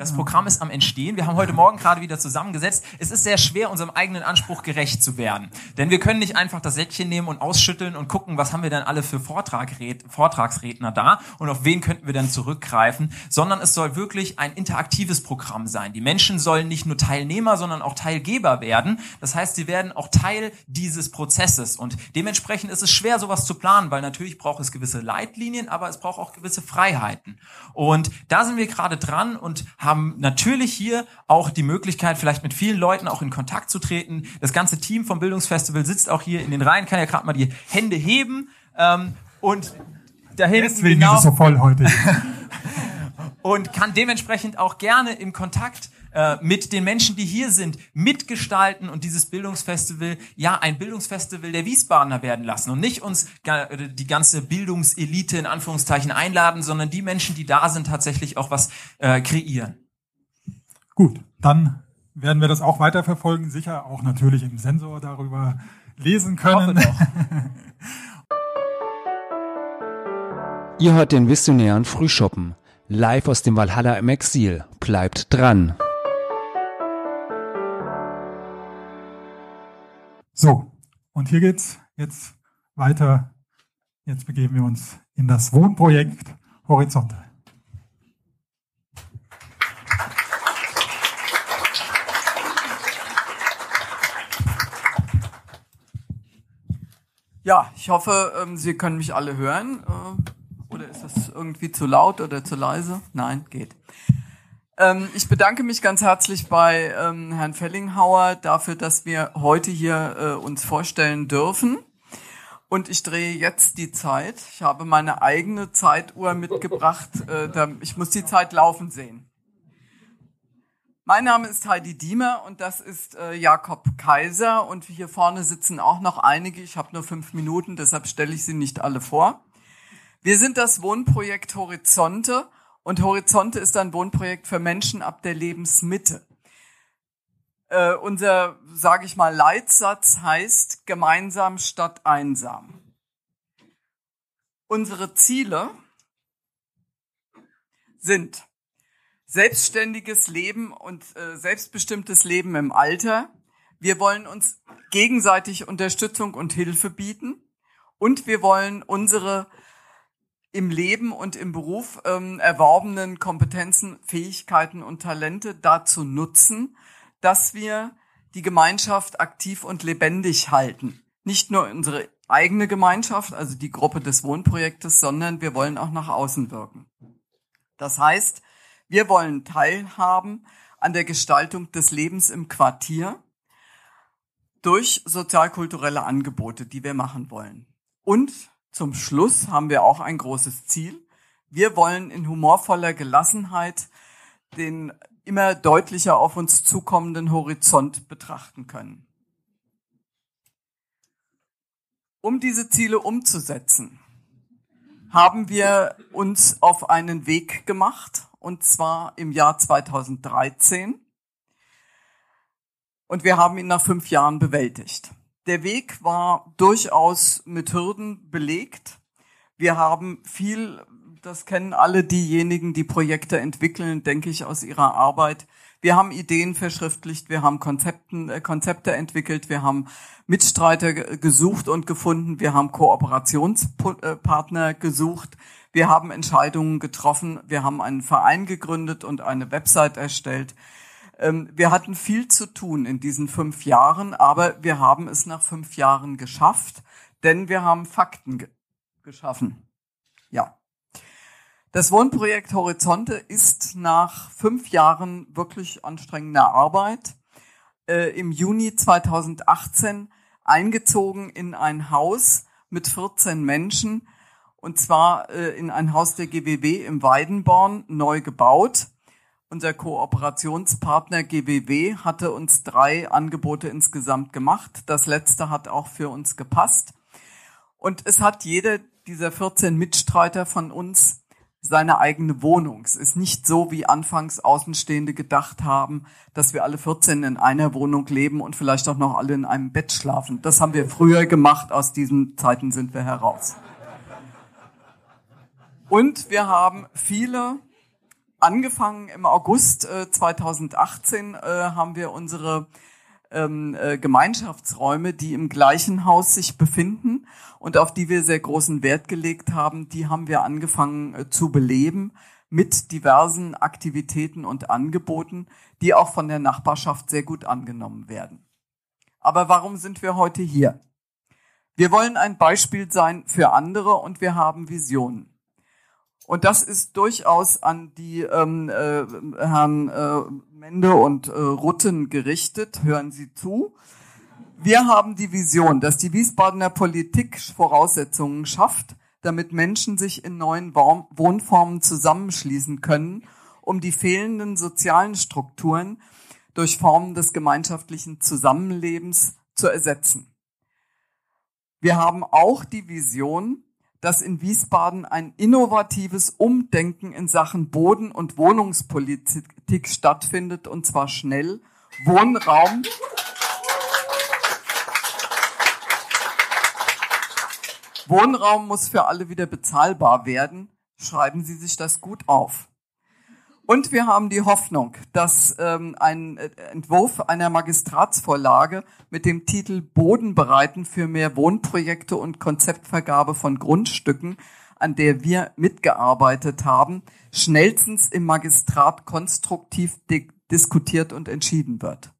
Das Programm ist am Entstehen. Wir haben heute Morgen gerade wieder zusammengesetzt. Es ist sehr schwer, unserem eigenen Anspruch gerecht zu werden. Denn wir können nicht einfach das Säckchen nehmen und ausschütteln und gucken, was haben wir denn alle für Vortragsredner da und auf wen könnten wir dann zurückgreifen, sondern es soll wirklich ein interaktives Programm sein. Die Menschen sollen nicht nur Teilnehmer, sondern auch Teilgeber werden. Das heißt, sie werden auch Teil dieses Prozesses. Und dementsprechend ist es schwer, sowas zu planen, weil natürlich braucht es gewisse Leitlinien, aber es braucht auch gewisse Freiheiten. Und da sind wir gerade dran und haben natürlich hier auch die Möglichkeit, vielleicht mit vielen Leuten auch in Kontakt zu treten. Das ganze Team vom Bildungsfestival sitzt auch hier in den Reihen, kann ja gerade mal die Hände heben ähm, und da hinten deswegen genau, ist es so voll heute. <laughs> und kann dementsprechend auch gerne im Kontakt äh, mit den Menschen, die hier sind, mitgestalten und dieses Bildungsfestival, ja, ein Bildungsfestival der Wiesbadener werden lassen und nicht uns äh, die ganze Bildungselite in Anführungszeichen einladen, sondern die Menschen, die da sind, tatsächlich auch was äh, kreieren. Gut, dann werden wir das auch weiterverfolgen, sicher auch natürlich im Sensor darüber lesen können. Ihr hört den visionären Frühschoppen. Live aus dem Valhalla im Exil. Bleibt dran. So, und hier geht's jetzt weiter. Jetzt begeben wir uns in das Wohnprojekt Horizonte. Ja, ich hoffe, ähm, Sie können mich alle hören. Äh, oder ist das irgendwie zu laut oder zu leise? Nein, geht. Ähm, ich bedanke mich ganz herzlich bei ähm, Herrn Fellinghauer dafür, dass wir heute hier äh, uns vorstellen dürfen. Und ich drehe jetzt die Zeit. Ich habe meine eigene Zeituhr mitgebracht. Äh, da, ich muss die Zeit laufen sehen. Mein Name ist Heidi Diemer und das ist äh, Jakob Kaiser und hier vorne sitzen auch noch einige. Ich habe nur fünf Minuten, deshalb stelle ich sie nicht alle vor. Wir sind das Wohnprojekt Horizonte und Horizonte ist ein Wohnprojekt für Menschen ab der Lebensmitte. Äh, unser, sage ich mal, Leitsatz heißt gemeinsam statt einsam. Unsere Ziele sind selbstständiges Leben und äh, selbstbestimmtes Leben im Alter. Wir wollen uns gegenseitig Unterstützung und Hilfe bieten und wir wollen unsere im Leben und im Beruf ähm, erworbenen Kompetenzen, Fähigkeiten und Talente dazu nutzen, dass wir die Gemeinschaft aktiv und lebendig halten. Nicht nur unsere eigene Gemeinschaft, also die Gruppe des Wohnprojektes, sondern wir wollen auch nach außen wirken. Das heißt, wir wollen teilhaben an der Gestaltung des Lebens im Quartier durch sozialkulturelle Angebote, die wir machen wollen. Und zum Schluss haben wir auch ein großes Ziel. Wir wollen in humorvoller Gelassenheit den immer deutlicher auf uns zukommenden Horizont betrachten können. Um diese Ziele umzusetzen, haben wir uns auf einen Weg gemacht, und zwar im Jahr 2013. Und wir haben ihn nach fünf Jahren bewältigt. Der Weg war durchaus mit Hürden belegt. Wir haben viel, das kennen alle diejenigen, die Projekte entwickeln, denke ich, aus ihrer Arbeit. Wir haben Ideen verschriftlicht, wir haben Konzepten, äh, Konzepte entwickelt, wir haben Mitstreiter ge- gesucht und gefunden, wir haben Kooperationspartner gesucht, wir haben Entscheidungen getroffen, wir haben einen Verein gegründet und eine Website erstellt. Ähm, Wir hatten viel zu tun in diesen fünf Jahren, aber wir haben es nach fünf Jahren geschafft, denn wir haben Fakten ge geschaffen. Ja. Das Wohnprojekt Horizonte ist nach fünf Jahren wirklich anstrengender Arbeit äh, im Juni 2018 eingezogen in ein Haus mit 14 Menschen und zwar äh, in ein Haus der GWW im Weidenborn neu gebaut. Unser Kooperationspartner GWW hatte uns drei Angebote insgesamt gemacht. Das letzte hat auch für uns gepasst. Und es hat jeder dieser 14 Mitstreiter von uns seine eigene Wohnung. Es ist nicht so, wie anfangs Außenstehende gedacht haben, dass wir alle 14 in einer Wohnung leben und vielleicht auch noch alle in einem Bett schlafen. Das haben wir früher gemacht, aus diesen Zeiten sind wir heraus. Und wir haben viele angefangen im August äh, 2018 äh, haben wir unsere ähm, äh, Gemeinschaftsräume, die im gleichen Haus sich befinden und auf die wir sehr großen Wert gelegt haben, die haben wir angefangen äh, zu beleben mit diversen Aktivitäten und Angeboten, die auch von der Nachbarschaft sehr gut angenommen werden. Aber warum sind wir heute hier? Wir wollen ein Beispiel sein für andere und wir haben Visionen. Und das ist durchaus an die ähm, äh, Herrn äh, Mende und äh, Rutten gerichtet. Hören Sie zu. Wir haben die Vision, dass die Wiesbadener Politik Voraussetzungen schafft, damit Menschen sich in neuen Wohnformen zusammenschließen können, um die fehlenden sozialen Strukturen durch Formen des gemeinschaftlichen Zusammenlebens zu ersetzen. Wir haben auch die Vision, dass in Wiesbaden ein innovatives Umdenken in Sachen Boden- und Wohnungspolitik stattfindet, und zwar schnell. Wohnraum. Wohnraum muss für alle wieder bezahlbar werden. Schreiben Sie sich das gut auf. Und wir haben die Hoffnung, dass ähm, ein äh, Entwurf einer Magistratsvorlage mit dem Titel Boden bereiten für mehr Wohnprojekte und Konzeptvergabe von Grundstücken, an der wir mitgearbeitet haben, schnellstens im Magistrat konstruktiv diskutiert und entschieden wird.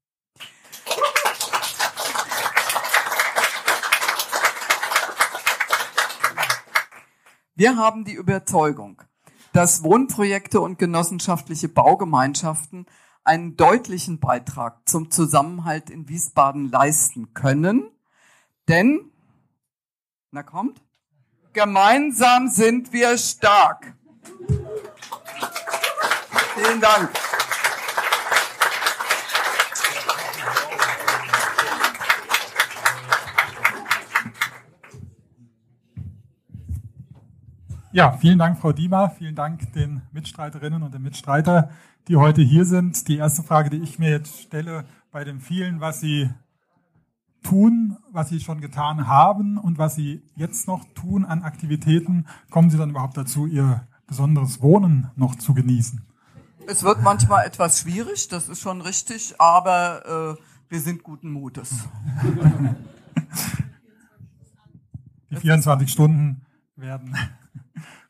Wir haben die Überzeugung, dass Wohnprojekte und genossenschaftliche Baugemeinschaften einen deutlichen Beitrag zum Zusammenhalt in Wiesbaden leisten können. Denn, na kommt, gemeinsam sind wir stark. Vielen Dank. Ja, vielen Dank, Frau Diemer. Vielen Dank den Mitstreiterinnen und den Mitstreiter, die heute hier sind. Die erste Frage, die ich mir jetzt stelle, bei dem vielen, was Sie tun, was Sie schon getan haben und was Sie jetzt noch tun an Aktivitäten, kommen Sie dann überhaupt dazu, Ihr besonderes Wohnen noch zu genießen? Es wird manchmal etwas schwierig, das ist schon richtig, aber äh, wir sind guten Mutes. Die 24 Stunden werden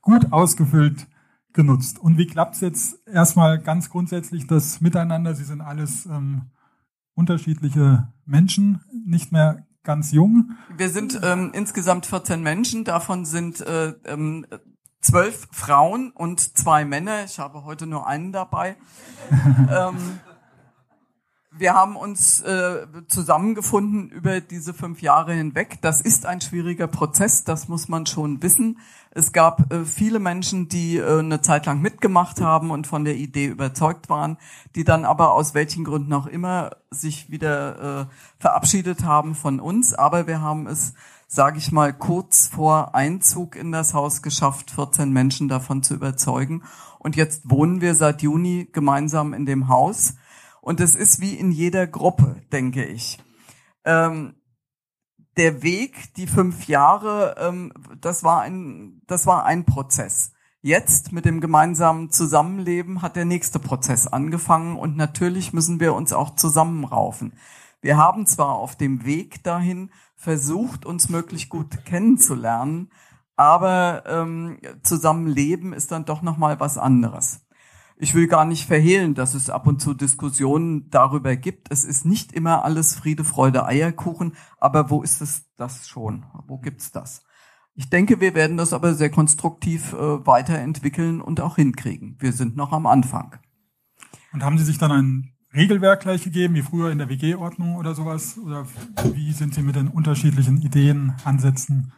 gut ausgefüllt genutzt. Und wie klappt es jetzt erstmal ganz grundsätzlich das Miteinander? Sie sind alles ähm, unterschiedliche Menschen, nicht mehr ganz jung. Wir sind ähm, insgesamt 14 Menschen, davon sind äh, ähm, zwölf Frauen und zwei Männer. Ich habe heute nur einen dabei. <laughs> ähm, wir haben uns äh, zusammengefunden über diese fünf Jahre hinweg. Das ist ein schwieriger Prozess, das muss man schon wissen. Es gab äh, viele Menschen, die äh, eine Zeit lang mitgemacht haben und von der Idee überzeugt waren, die dann aber aus welchen Gründen auch immer sich wieder äh, verabschiedet haben von uns. Aber wir haben es, sage ich mal, kurz vor Einzug in das Haus geschafft, 14 Menschen davon zu überzeugen. Und jetzt wohnen wir seit Juni gemeinsam in dem Haus. Und es ist wie in jeder Gruppe, denke ich. Ähm, der Weg, die fünf Jahre, ähm, das war ein, das war ein Prozess. Jetzt mit dem gemeinsamen Zusammenleben hat der nächste Prozess angefangen und natürlich müssen wir uns auch zusammenraufen. Wir haben zwar auf dem Weg dahin versucht, uns möglichst gut kennenzulernen, aber ähm, Zusammenleben ist dann doch noch mal was anderes ich will gar nicht verhehlen, dass es ab und zu Diskussionen darüber gibt. Es ist nicht immer alles Friede, Freude, Eierkuchen, aber wo ist es das schon? Wo gibt's das? Ich denke, wir werden das aber sehr konstruktiv äh, weiterentwickeln und auch hinkriegen. Wir sind noch am Anfang. Und haben Sie sich dann ein Regelwerk gleich gegeben, wie früher in der WG-Ordnung oder sowas? Oder wie sind Sie mit den unterschiedlichen Ideen, Ansätzen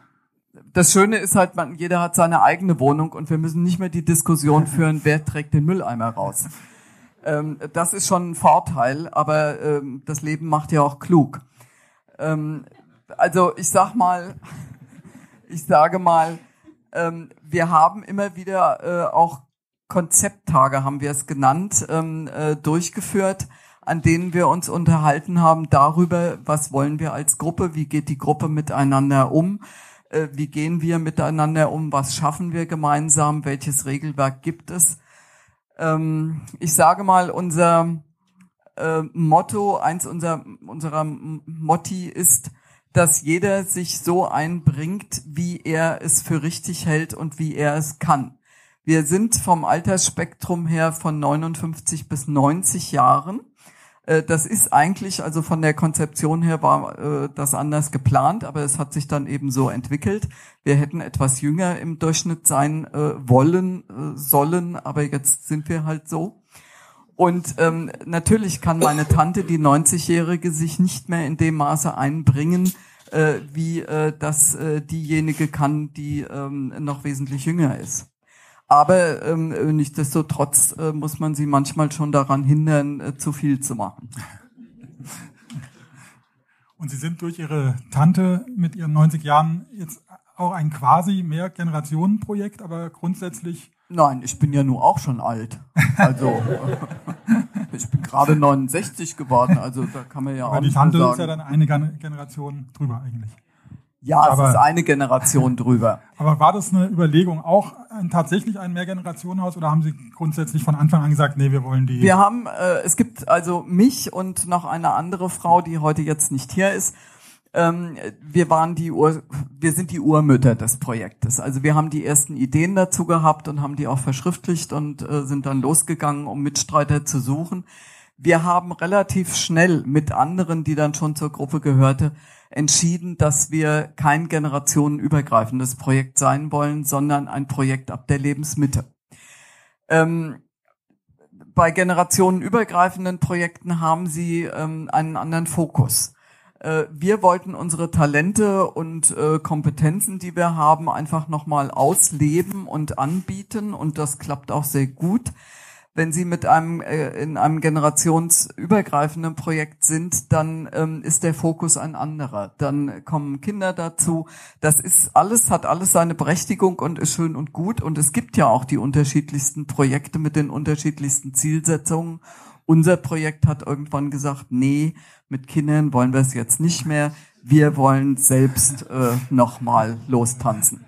das Schöne ist halt, man, jeder hat seine eigene Wohnung und wir müssen nicht mehr die Diskussion <laughs> führen, wer trägt den Mülleimer raus. Ähm, das ist schon ein Vorteil, aber ähm, das Leben macht ja auch klug. Ähm, also ich sag mal, <laughs> ich sage mal, Ähm, wir haben immer wieder äh, auch Konzepttage, haben wir es genannt, ähm, äh, durchgeführt, an denen wir uns unterhalten haben darüber, was wollen wir als Gruppe, wie geht die Gruppe miteinander um, äh, wie gehen wir miteinander um, was schaffen wir gemeinsam, welches Regelwerk gibt es. Ähm, ich sage mal, unser äh, Motto, eins unserer, unserer Motti ist, dass jeder sich so einbringt, wie er es für richtig hält und wie er es kann. Wir sind vom Altersspektrum her von 59 bis 90 Jahren. Äh, das ist eigentlich, also von der Konzeption her war äh, das anders geplant, aber es hat sich dann eben so entwickelt. Wir hätten etwas jünger im Durchschnitt sein äh, wollen, sollen, aber jetzt sind wir halt so. Und ähm, natürlich kann meine Tante, die 90-Jährige, sich nicht mehr in dem Maße einbringen, äh, wie äh, das äh, diejenige kann, die ähm, noch wesentlich jünger ist. Aber ähm, nichtsdestotrotz äh, muss man sie manchmal schon daran hindern, äh, zu viel zu machen. <laughs> Und Sie sind durch Ihre Tante mit ihren 90 Jahren jetzt auch ein quasi Mehrgenerationenprojekt, aber grundsätzlich Nein, ich bin ja nur auch schon alt. Also <laughs> ich bin gerade 69 geworden, also da kann man ja Aber auch die nicht Tante ist ja dann eine Gen- Generation drüber eigentlich. Ja, aber- es ist eine Generation <laughs> drüber. Aber war das eine Überlegung auch ein, tatsächlich ein Mehrgenerationenhaus oder haben Sie grundsätzlich von Anfang an gesagt, nee, wir wollen die Wir haben, äh, es gibt also mich und noch eine andere Frau, die heute jetzt nicht hier ist. Ähm, wir waren die Ur, wir sind die Urmütter des Projektes. Also wir haben die ersten Ideen dazu gehabt und haben die auch verschriftlicht und äh, sind dann losgegangen, um Mitstreiter zu suchen. Wir haben relativ schnell mit anderen, die dann schon zur Gruppe gehörte, entschieden, dass wir kein generationenübergreifendes Projekt sein wollen, sondern ein Projekt ab der Lebensmitte. Ähm, bei generationenübergreifenden Projekten haben sie ähm, einen anderen Fokus. Äh, wir wollten unsere Talente und äh, Kompetenzen, die wir haben, einfach nochmal ausleben und anbieten und das klappt auch sehr gut. Wenn Sie mit einem äh, in einem generationsübergreifenden Projekt sind, dann ähm, ist der Fokus ein anderer. Dann kommen Kinder dazu. Das ist alles hat alles seine Berechtigung und ist schön und gut. Und es gibt ja auch die unterschiedlichsten Projekte mit den unterschiedlichsten Zielsetzungen. Unser Projekt hat irgendwann gesagt, nee, mit Kindern wollen wir es jetzt nicht mehr. Wir wollen selbst äh, nochmal lostanzen.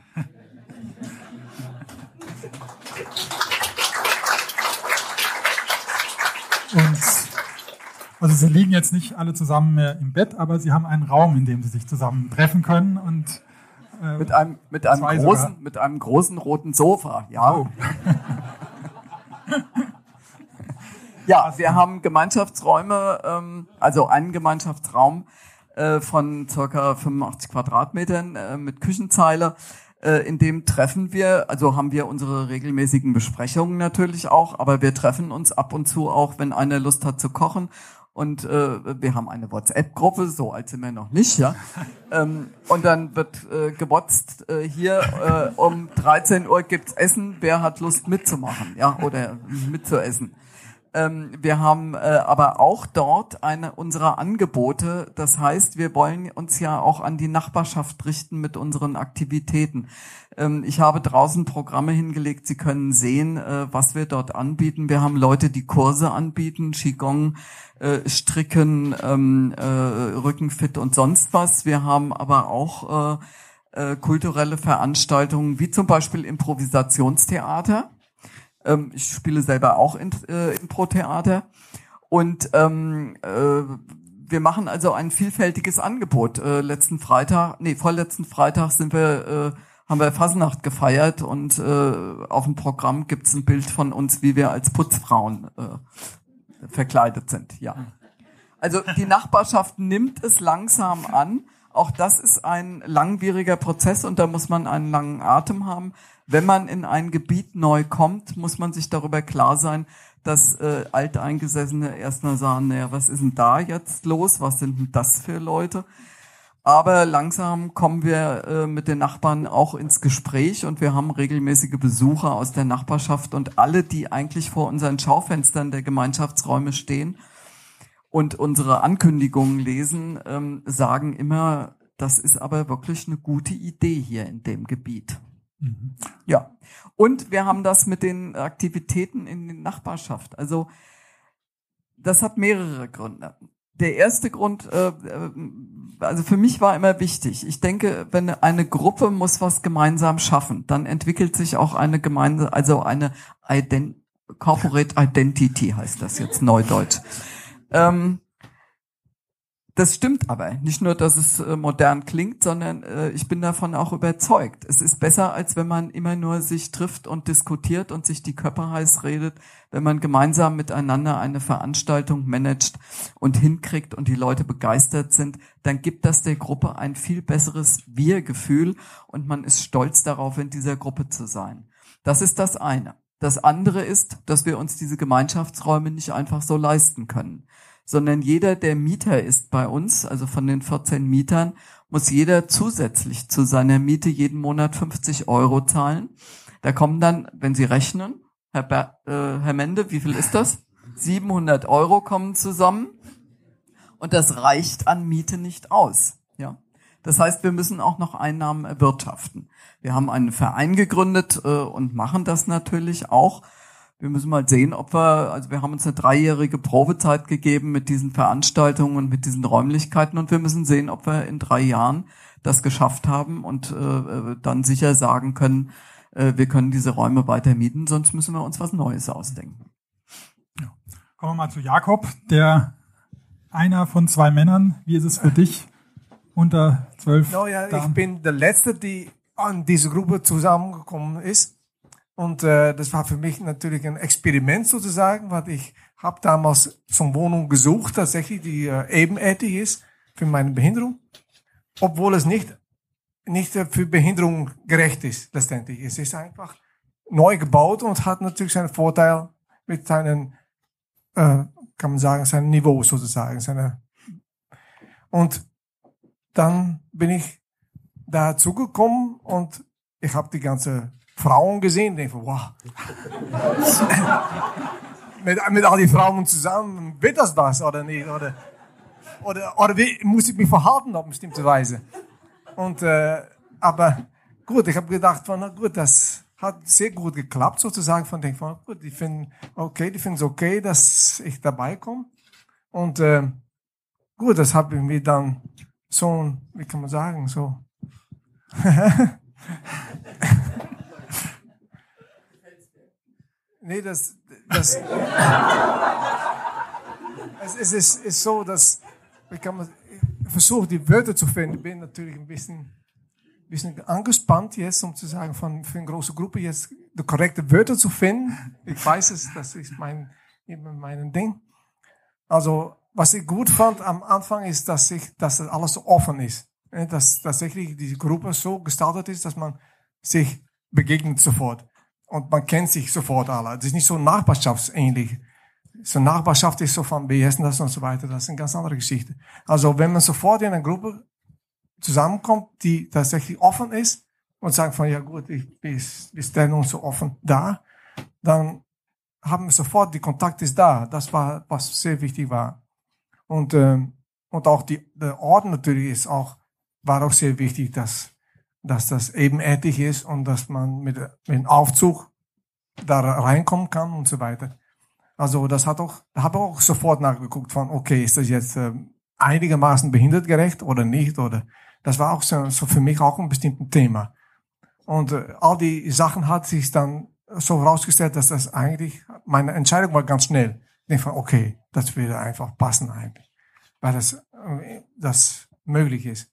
Und also sie liegen jetzt nicht alle zusammen mehr im Bett, aber sie haben einen Raum, in dem sie sich zusammen treffen können und äh, Mit einem, mit einem großen, sogar. mit einem großen roten Sofa, ja. Oh. <laughs> Ja, wir haben Gemeinschaftsräume, ähm, also einen Gemeinschaftsraum äh, von circa 85 Quadratmetern äh, mit Küchenzeile. Äh, in dem treffen wir, also haben wir unsere regelmäßigen Besprechungen natürlich auch, aber wir treffen uns ab und zu auch, wenn einer Lust hat zu kochen. Und äh, wir haben eine WhatsApp-Gruppe, so alt sind wir noch nicht, ja. <laughs> ähm, und dann wird äh, gewotzt, äh, hier äh, um 13 Uhr gibt's Essen, wer hat Lust mitzumachen, ja, oder mitzuessen. Ähm, wir haben äh, aber auch dort eine unserer Angebote. Das heißt, wir wollen uns ja auch an die Nachbarschaft richten mit unseren Aktivitäten. Ähm, ich habe draußen Programme hingelegt. Sie können sehen, äh, was wir dort anbieten. Wir haben Leute, die Kurse anbieten, Qigong, äh, Stricken, ähm, äh, Rückenfit und sonst was. Wir haben aber auch äh, äh, kulturelle Veranstaltungen, wie zum Beispiel Improvisationstheater. Ähm, ich spiele selber auch in, äh, Impro-Theater. Und ähm, äh, wir machen also ein vielfältiges Angebot. Äh, letzten Freitag, nee, vorletzten Freitag sind wir, äh, haben wir Fasnacht gefeiert und äh, auf dem Programm gibt's ein Bild von uns, wie wir als Putzfrauen äh, verkleidet sind. Ja. Also die Nachbarschaft nimmt es langsam an. Auch das ist ein langwieriger Prozess und da muss man einen langen Atem haben. Wenn man in ein Gebiet neu kommt, muss man sich darüber klar sein, dass äh, Alteingesessene erstmal sagen, naja, was ist denn da jetzt los? Was sind denn das für Leute? Aber langsam kommen wir äh, mit den Nachbarn auch ins Gespräch und wir haben regelmäßige Besucher aus der Nachbarschaft und alle, die eigentlich vor unseren Schaufenstern der Gemeinschaftsräume stehen und unsere Ankündigungen lesen, ähm, sagen immer, das ist aber wirklich eine gute Idee hier in dem Gebiet. Mhm. Ja. Und wir haben das mit den Aktivitäten in der Nachbarschaft. Also das hat mehrere Gründe. Der erste Grund, äh, äh, also für mich war immer wichtig. Ich denke, wenn eine Gruppe muss was gemeinsam schaffen, dann entwickelt sich auch eine gemeinsame, also eine Ident Corporate Identity heißt das jetzt neudeutsch. Ähm, das stimmt aber. Nicht nur, dass es äh, modern klingt, sondern äh, ich bin davon auch überzeugt. Es ist besser, als wenn man immer nur sich trifft und diskutiert und sich die Köpfe heiß redet, wenn man gemeinsam miteinander eine Veranstaltung managt und hinkriegt und die Leute begeistert sind, dann gibt das der Gruppe ein viel besseres Wir-Gefühl und man ist stolz darauf, in dieser Gruppe zu sein. Das ist das eine. Das andere ist, dass wir uns diese Gemeinschaftsräume nicht einfach so leisten können sondern jeder, der Mieter ist bei uns, also von den 14 Mietern, muss jeder zusätzlich zu seiner Miete jeden Monat 50 Euro zahlen. Da kommen dann, wenn Sie rechnen, Herr, Ber äh, Herr Mende, wie viel ist das? 700 Euro kommen zusammen. Und das reicht an Miete nicht aus. Das heißt, wir müssen auch noch Einnahmen erwirtschaften. Wir haben einen Verein gegründet äh, und machen das natürlich auch. Wir müssen mal sehen, ob wir, also wir haben uns eine dreijährige Probezeit gegeben mit diesen Veranstaltungen und mit diesen Räumlichkeiten und wir müssen sehen, ob wir in drei Jahren das geschafft haben und äh, dann sicher sagen können, äh, wir können diese Räume weiter mieten, sonst müssen wir uns was Neues ausdenken. Ja. Kommen wir mal zu Jakob, der einer von zwei Männern. Wie ist es für <laughs> dich unter zwölf? No, ja, ich bin der Letzte, die an diese Gruppe zusammengekommen ist. Und äh, das war für mich natürlich ein Experiment sozusagen, weil ich habe damals so eine Wohnung gesucht, tatsächlich, die äh, ebenerdig ist für meine Behinderung, obwohl es nicht nicht für Behinderung gerecht ist letztendlich. Es ist einfach neu gebaut und hat natürlich seinen Vorteil mit seinem, äh, kann man sagen, seinem Niveau sozusagen. Seine und dann bin ich da zugekommen und ich habe die ganze Frauen gesehen. Denk van, wow. <laughs> mit, mit all die Frauen zusammen, wird das was oder nicht? Oder, oder, oder wie, muss ich mich verhalten auf bestimmte Weise? Und, äh, aber gut, ich habe gedacht, von, na gut, das hat sehr gut geklappt sozusagen. Von denk von, gut, ich finde, okay, ich finde es okay, dass ich dabei komme. Und äh, gut, das habe ich mir dann so, wie kann man sagen, so <laughs> Nee, das, das, es, es ist, ist so, dass ich, kann man, ich versuche die Wörter zu finden. Bin natürlich ein bisschen, bisschen angespannt jetzt, um zu sagen, von, für eine große Gruppe jetzt die korrekte Wörter zu finden. Ich weiß es, das ist mein, mein Ding. Also, was ich gut fand am Anfang ist, dass ich, dass das alles so offen ist. Dass tatsächlich die Gruppe so gestaltet ist, dass man sich begegnet sofort und man kennt sich sofort alle. Das ist nicht so nachbarschaftsähnlich. So Nachbarschaft ist so von, das und so weiter. Das ist eine ganz andere Geschichte. Also wenn man sofort in einer Gruppe zusammenkommt, die tatsächlich offen ist und sagt von, ja gut, ich, wir stellen uns so offen da, dann haben wir sofort, die Kontakt ist da. Das war, was sehr wichtig war. Und, äh, und auch die, der Ort natürlich ist auch, war auch sehr wichtig, dass dass das ebenerdig ist und dass man mit, mit dem Aufzug da reinkommen kann und so weiter. Also das hat auch, da habe auch sofort nachgeguckt von, okay, ist das jetzt äh, einigermaßen behindertgerecht oder nicht? Oder das war auch so, so für mich auch ein bestimmtes Thema. Und äh, all die Sachen hat sich dann so herausgestellt, dass das eigentlich meine Entscheidung war ganz schnell. Ich denke okay, das würde einfach passen eigentlich, weil das das möglich ist.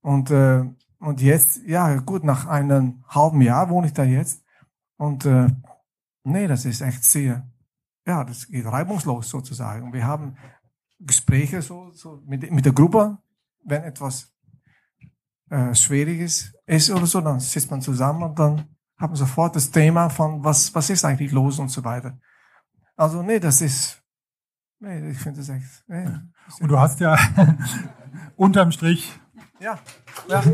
Und äh, und jetzt, ja gut, nach einem halben Jahr wohne ich da jetzt. Und äh, nee, das ist echt sehr, ja, das geht reibungslos sozusagen. Wir haben Gespräche so, so mit, mit der Gruppe, wenn etwas äh, Schwieriges ist oder so, dann sitzt man zusammen und dann haben sofort das Thema von, was, was ist eigentlich los und so weiter. Also nee, das ist, nee, ich finde das echt. Nee, das und du hast ja <laughs> unterm Strich ja. ja. ja.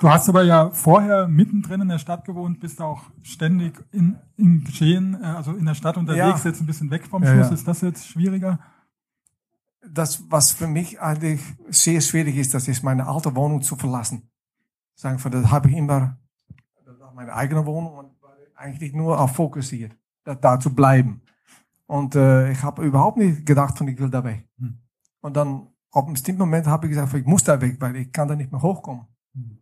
Du hast aber ja vorher mittendrin in der Stadt gewohnt, bist auch ständig in, in Geschehen, äh, also in der Stadt unterwegs, ja. jetzt ein bisschen weg vom Fluss. Ja, Ist das jetzt schwieriger? das, was für mich eigentlich sehr schwierig ist, das ist meine alte Wohnung zu verlassen. Sagen wir, das habe ich immer, meine eigene Wohnung und war eigentlich nur auf fokussiert, da, da zu bleiben. Und äh, ich habe überhaupt nicht gedacht, von ich will da weg. Hm. Und dann, auf einem bestimmten Moment habe ich gesagt, ich muss da weg, weil ich kann da nicht mehr hochkommen. Hm.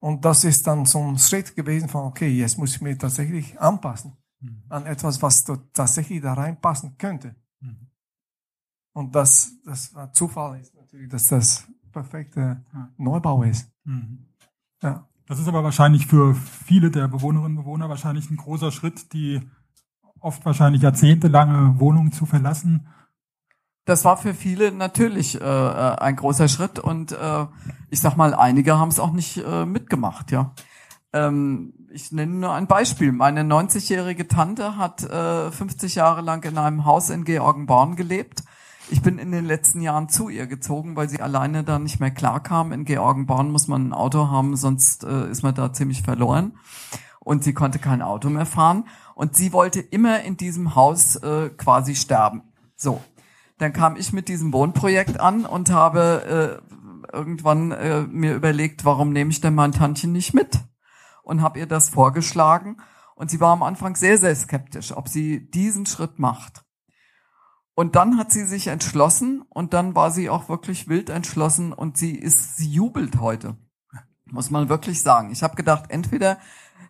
Und das ist dann so ein Schritt gewesen von, okay, jetzt muss ich mich tatsächlich anpassen Hm. an etwas, was dort tatsächlich da reinpassen könnte. Hm. Und das, das war Zufall ist natürlich, dass das perfekte. Neubau ist. Mhm. Ja. Das ist aber wahrscheinlich für viele der Bewohnerinnen und Bewohner wahrscheinlich ein großer Schritt, die oft wahrscheinlich jahrzehntelange Wohnungen zu verlassen. Das war für viele natürlich äh, äh, ein großer Schritt und äh, ich sag mal, einige haben es auch nicht äh, mitgemacht, ja. Ähm, ich nenne nur ein Beispiel. Meine 90-jährige Tante hat äh, 50 Jahre lang in einem Haus in Georgenborn gelebt. Ich bin in den letzten Jahren zu ihr gezogen, weil sie alleine da nicht mehr klarkam. In Georgenborn muss man ein Auto haben, sonst äh, ist man da ziemlich verloren. Und sie konnte kein Auto mehr fahren. Und sie wollte immer in diesem Haus äh, quasi sterben. So. Dann kam ich mit diesem Wohnprojekt an und habe äh, irgendwann äh, mir überlegt, warum nehme ich denn mein Tantchen nicht mit? Und habe ihr das vorgeschlagen. Und sie war am Anfang sehr, sehr skeptisch, ob sie diesen Schritt macht. Und dann hat sie sich entschlossen und dann war sie auch wirklich wild entschlossen und sie ist, sie jubelt heute. Muss man wirklich sagen. Ich habe gedacht, entweder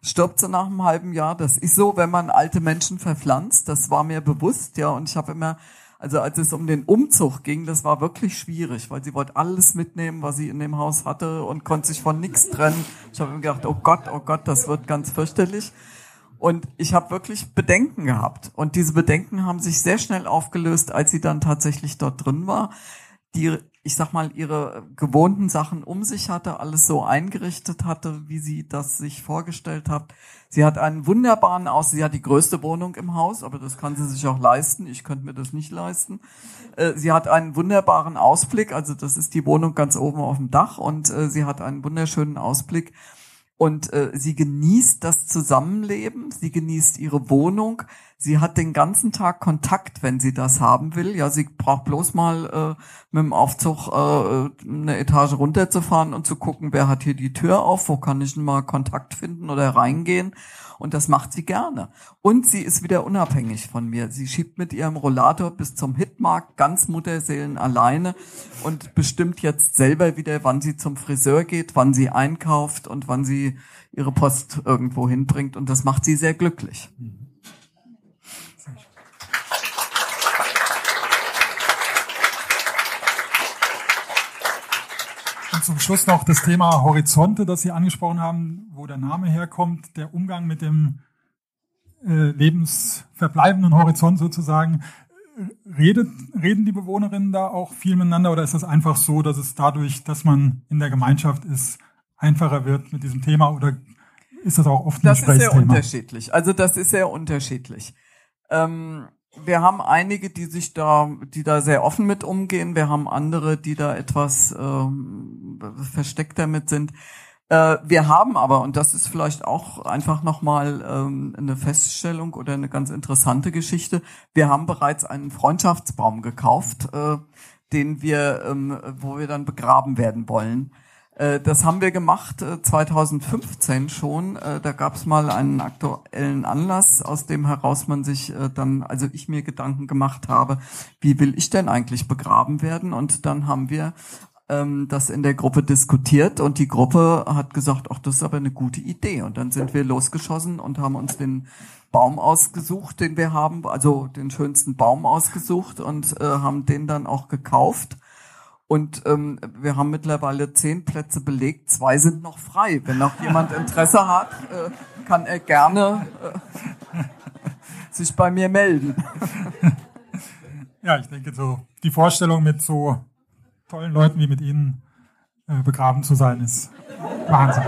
stirbt sie nach einem halben Jahr. Das ist so, wenn man alte Menschen verpflanzt. Das war mir bewusst, ja. Und ich habe immer, also als es um den Umzug ging, das war wirklich schwierig, weil sie wollte alles mitnehmen, was sie in dem Haus hatte und konnte sich von nichts trennen. Ich habe mir gedacht, oh Gott, oh Gott, das wird ganz fürchterlich. Und ich habe wirklich Bedenken gehabt. Und diese Bedenken haben sich sehr schnell aufgelöst, als sie dann tatsächlich dort drin war. Die, ich sag mal, ihre gewohnten Sachen um sich hatte, alles so eingerichtet hatte, wie sie das sich vorgestellt hat. Sie hat einen wunderbaren Aus, sie hat die größte Wohnung im Haus, aber das kann sie sich auch leisten. Ich könnte mir das nicht leisten. Äh, Sie hat einen wunderbaren Ausblick, also das ist die Wohnung ganz oben auf dem Dach und äh, sie hat einen wunderschönen Ausblick und äh, sie genießt das Zusammenleben, sie genießt ihre Wohnung, sie hat den ganzen Tag Kontakt, wenn sie das haben will. Ja, sie braucht bloß mal äh, mit dem Aufzug äh, eine Etage runterzufahren und zu gucken, wer hat hier die Tür auf, wo kann ich denn mal Kontakt finden oder reingehen. Und das macht sie gerne. Und sie ist wieder unabhängig von mir. Sie schiebt mit ihrem Rollator bis zum Hitmarkt ganz Mutterseelen alleine und bestimmt jetzt selber wieder, wann sie zum Friseur geht, wann sie einkauft und wann sie ihre Post irgendwo hinbringt. Und das macht sie sehr glücklich. Und zum Schluss noch das Thema Horizonte, das Sie angesprochen haben, wo der Name herkommt, der Umgang mit dem äh, lebensverbleibenden Horizont sozusagen. Redet, reden die Bewohnerinnen da auch viel miteinander oder ist das einfach so, dass es dadurch, dass man in der Gemeinschaft ist, einfacher wird mit diesem Thema oder ist das auch oft ein Das ist sehr unterschiedlich. Also das ist sehr unterschiedlich. Ähm, wir haben einige, die sich da, die da sehr offen mit umgehen. Wir haben andere, die da etwas ähm, versteckter mit sind. Äh, wir haben aber, und das ist vielleicht auch einfach nochmal ähm, eine Feststellung oder eine ganz interessante Geschichte, wir haben bereits einen Freundschaftsbaum gekauft, äh, den wir, ähm, wo wir dann begraben werden wollen. Äh, Das haben wir gemacht äh, 2015 schon. Äh, Da gab es mal einen aktuellen Anlass, aus dem heraus man sich äh, dann, also ich mir Gedanken gemacht habe, wie will ich denn eigentlich begraben werden? Und dann haben wir ähm, das in der Gruppe diskutiert und die Gruppe hat gesagt, ach, das ist aber eine gute Idee. Und dann sind wir losgeschossen und haben uns den Baum ausgesucht, den wir haben, also den schönsten Baum ausgesucht und äh, haben den dann auch gekauft. Und ähm, wir haben mittlerweile zehn Plätze belegt, zwei sind noch frei. Wenn noch jemand Interesse hat, äh, kann er gerne äh, sich bei mir melden. Ja, ich denke, so die Vorstellung mit so tollen Leuten wie mit Ihnen äh, begraben zu sein, ist Wahnsinn.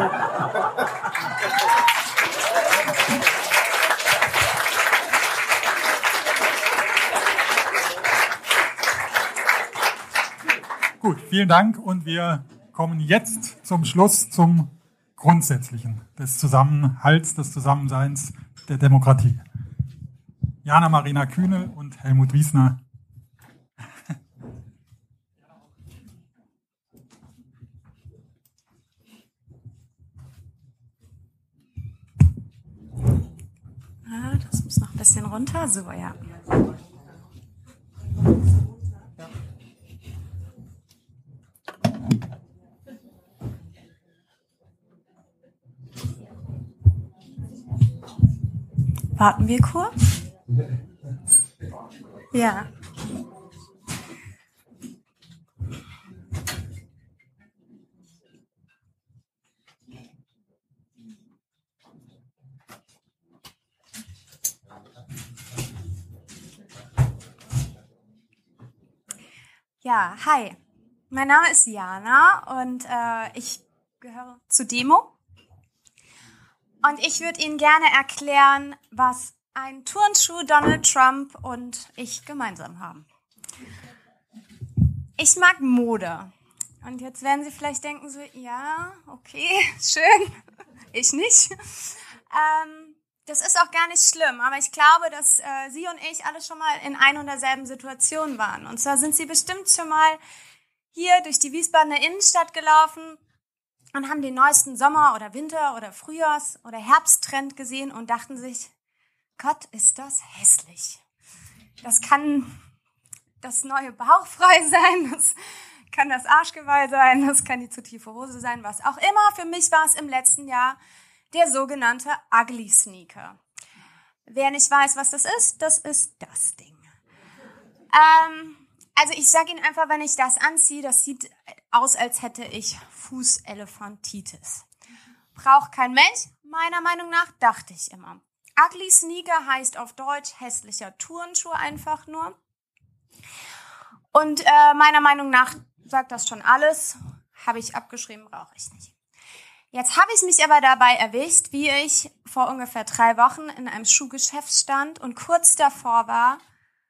Gut, vielen Dank und wir kommen jetzt zum Schluss zum Grundsätzlichen des Zusammenhalts, des Zusammenseins der Demokratie. Jana Marina Kühne und Helmut Wiesner. Ah, das muss noch ein bisschen runter. So, ja. Warten wir kurz. Ja. Ja, hi. Mein Name ist Jana und äh, ich gehöre zu Demo. Und ich würde Ihnen gerne erklären, was ein Turnschuh Donald Trump und ich gemeinsam haben. Ich mag Mode. Und jetzt werden Sie vielleicht denken so, ja, okay, <laughs> schön, ich nicht. Ähm, das ist auch gar nicht schlimm, aber ich glaube, dass äh, Sie und ich alle schon mal in ein und derselben Situation waren. Und zwar sind Sie bestimmt schon mal hier durch die Wiesbadener Innenstadt gelaufen und haben den neuesten Sommer- oder Winter- oder Frühjahrs- oder Herbsttrend gesehen und dachten sich, Gott, ist das hässlich. Das kann das neue Bauchfrei sein, das kann das Arschgeweih sein, das kann die zu tiefe Hose sein, was auch immer. Für mich war es im letzten Jahr der sogenannte Ugly Sneaker. Wer nicht weiß, was das ist, das ist das Ding. Ähm, also ich sage Ihnen einfach, wenn ich das anziehe, das sieht aus, als hätte ich Fußelephantitis. Braucht kein Mensch, meiner Meinung nach, dachte ich immer. Ugly Sneaker heißt auf Deutsch hässlicher Turnschuh einfach nur. Und äh, meiner Meinung nach sagt das schon alles. Habe ich abgeschrieben, brauche ich nicht. Jetzt habe ich mich aber dabei erwischt, wie ich vor ungefähr drei Wochen in einem Schuhgeschäft stand und kurz davor war,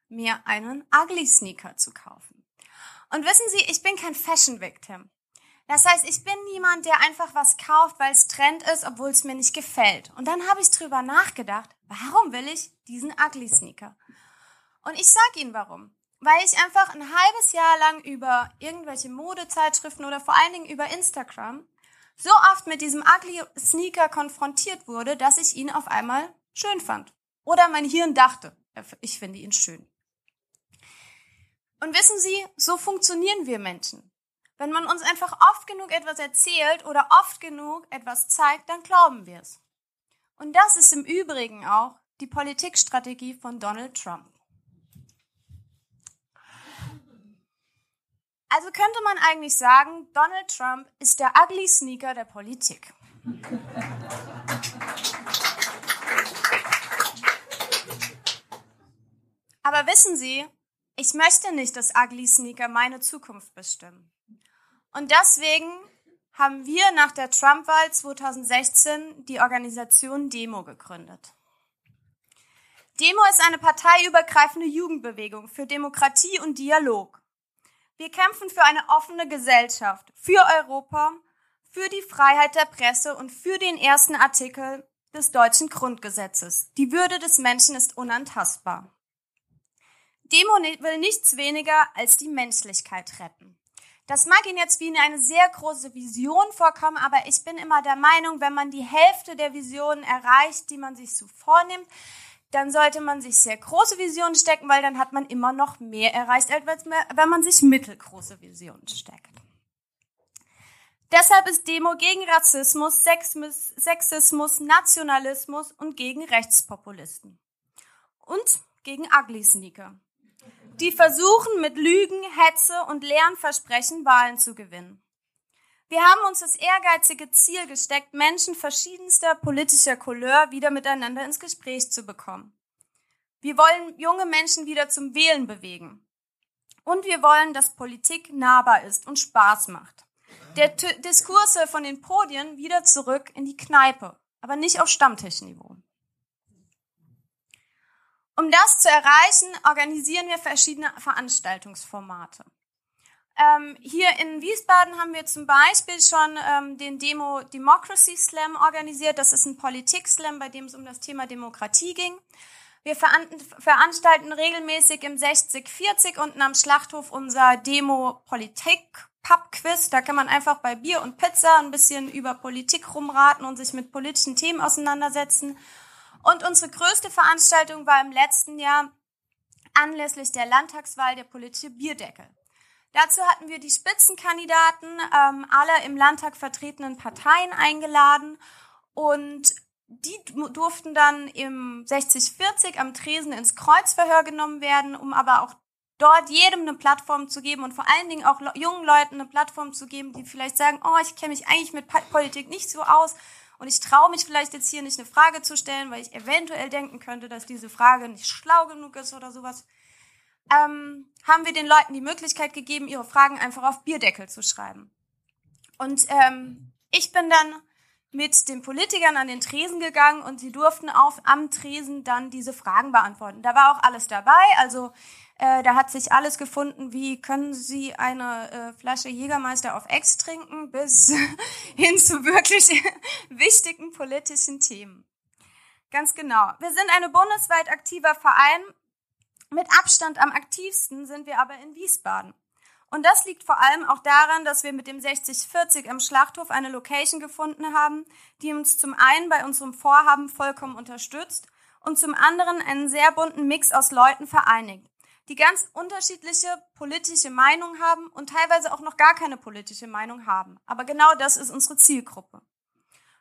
mir einen Ugly Sneaker zu kaufen. Und wissen Sie, ich bin kein Fashion Victim. Das heißt, ich bin niemand, der einfach was kauft, weil es Trend ist, obwohl es mir nicht gefällt. Und dann habe ich drüber nachgedacht, warum will ich diesen Ugly Sneaker? Und ich sag Ihnen warum. Weil ich einfach ein halbes Jahr lang über irgendwelche Modezeitschriften oder vor allen Dingen über Instagram so oft mit diesem Ugly Sneaker konfrontiert wurde, dass ich ihn auf einmal schön fand. Oder mein Hirn dachte, ich finde ihn schön. Und wissen Sie, so funktionieren wir Menschen. Wenn man uns einfach oft genug etwas erzählt oder oft genug etwas zeigt, dann glauben wir es. Und das ist im Übrigen auch die Politikstrategie von Donald Trump. Also könnte man eigentlich sagen, Donald Trump ist der ugly Sneaker der Politik. Aber wissen Sie, ich möchte nicht, dass ugly Sneaker meine Zukunft bestimmen. Und deswegen haben wir nach der Trump-Wahl 2016 die Organisation Demo gegründet. Demo ist eine parteiübergreifende Jugendbewegung für Demokratie und Dialog. Wir kämpfen für eine offene Gesellschaft, für Europa, für die Freiheit der Presse und für den ersten Artikel des deutschen Grundgesetzes. Die Würde des Menschen ist unantastbar. Demo will nichts weniger als die Menschlichkeit retten. Das mag Ihnen jetzt wie eine sehr große Vision vorkommen, aber ich bin immer der Meinung, wenn man die Hälfte der Visionen erreicht, die man sich so vornimmt, dann sollte man sich sehr große Visionen stecken, weil dann hat man immer noch mehr erreicht, als wenn man sich mittelgroße Visionen steckt. Deshalb ist Demo gegen Rassismus, Sexismus, Nationalismus und gegen Rechtspopulisten. Und gegen Ugly Sneaker die versuchen mit Lügen, Hetze und leeren Versprechen Wahlen zu gewinnen. Wir haben uns das ehrgeizige Ziel gesteckt, Menschen verschiedenster politischer Couleur wieder miteinander ins Gespräch zu bekommen. Wir wollen junge Menschen wieder zum Wählen bewegen. Und wir wollen, dass Politik nahbar ist und Spaß macht. Der T Diskurse von den Podien wieder zurück in die Kneipe, aber nicht auf Stammtischniveau. Um das zu erreichen, organisieren wir verschiedene Veranstaltungsformate. Ähm, hier in Wiesbaden haben wir zum Beispiel schon ähm, den Demo Democracy Slam organisiert. Das ist ein Politik-Slam, bei dem es um das Thema Demokratie ging. Wir veranstalten regelmäßig im 6040 unten am Schlachthof unser Demo Politik Pub Quiz. Da kann man einfach bei Bier und Pizza ein bisschen über Politik rumraten und sich mit politischen Themen auseinandersetzen. Und unsere größte Veranstaltung war im letzten Jahr anlässlich der Landtagswahl der politische Bierdeckel. Dazu hatten wir die Spitzenkandidaten ähm, aller im Landtag vertretenen Parteien eingeladen und die durften dann im 6040 am Tresen ins Kreuzverhör genommen werden, um aber auch dort jedem eine Plattform zu geben und vor allen Dingen auch jungen Leuten eine Plattform zu geben, die vielleicht sagen, oh, ich kenne mich eigentlich mit Politik nicht so aus und ich traue mich vielleicht jetzt hier nicht eine Frage zu stellen, weil ich eventuell denken könnte, dass diese Frage nicht schlau genug ist oder sowas. Ähm, haben wir den Leuten die Möglichkeit gegeben, ihre Fragen einfach auf Bierdeckel zu schreiben. Und ähm, ich bin dann mit den Politikern an den Tresen gegangen und sie durften auf am Tresen dann diese Fragen beantworten. Da war auch alles dabei, also äh, da hat sich alles gefunden, wie können Sie eine äh, Flasche Jägermeister auf Ex trinken, bis <laughs> hin zu wirklich <laughs> wichtigen politischen Themen. Ganz genau. Wir sind eine bundesweit aktiver Verein. Mit Abstand am aktivsten sind wir aber in Wiesbaden. Und das liegt vor allem auch daran, dass wir mit dem 6040 am Schlachthof eine Location gefunden haben, die uns zum einen bei unserem Vorhaben vollkommen unterstützt und zum anderen einen sehr bunten Mix aus Leuten vereinigt, die ganz unterschiedliche politische Meinung haben und teilweise auch noch gar keine politische Meinung haben. Aber genau das ist unsere Zielgruppe.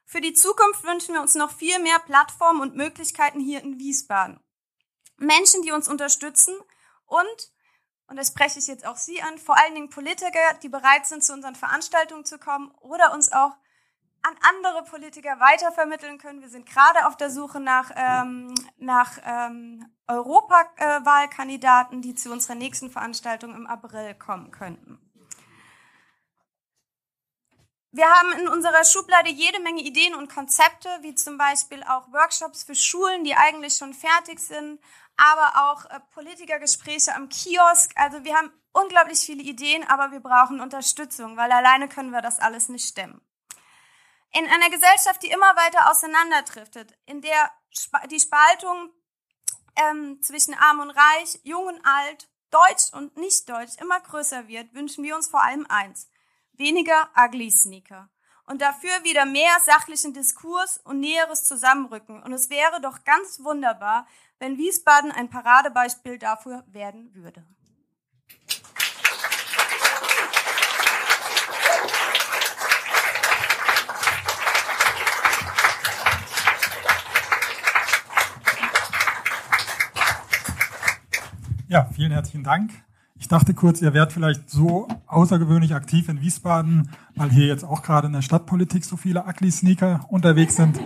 Für die Zukunft wünschen wir uns noch viel mehr Plattformen und Möglichkeiten hier in Wiesbaden. Menschen, die uns unterstützen und und das spreche ich jetzt auch Sie an, vor allen Dingen Politiker, die bereit sind, zu unseren Veranstaltungen zu kommen oder uns auch an andere Politiker weitervermitteln können. Wir sind gerade auf der Suche nach, ähm, nach ähm, Europawahlkandidaten, die zu unserer nächsten Veranstaltung im April kommen könnten. Wir haben in unserer Schublade jede Menge Ideen und Konzepte, wie zum Beispiel auch Workshops für Schulen, die eigentlich schon fertig sind, aber auch äh, Politikergespräche am Kiosk. Also wir haben unglaublich viele Ideen, aber wir brauchen Unterstützung, weil alleine können wir das alles nicht stemmen. In einer Gesellschaft, die immer weiter auseinanderdriftet, in der die Spaltung ähm, zwischen Arm und Reich, Jung und Alt, Deutsch und Nicht-Deutsch immer größer wird, wünschen wir uns vor allem eins. Weniger Ugly Sneaker. Und dafür wieder mehr sachlichen Diskurs und näheres Zusammenrücken. Und es wäre doch ganz wunderbar, wenn Wiesbaden ein Paradebeispiel dafür werden würde. Ja, vielen herzlichen Dank. Ich dachte kurz, ihr werdet vielleicht so außergewöhnlich aktiv in Wiesbaden, weil hier jetzt auch gerade in der Stadtpolitik so viele Ugly-Sneaker unterwegs sind.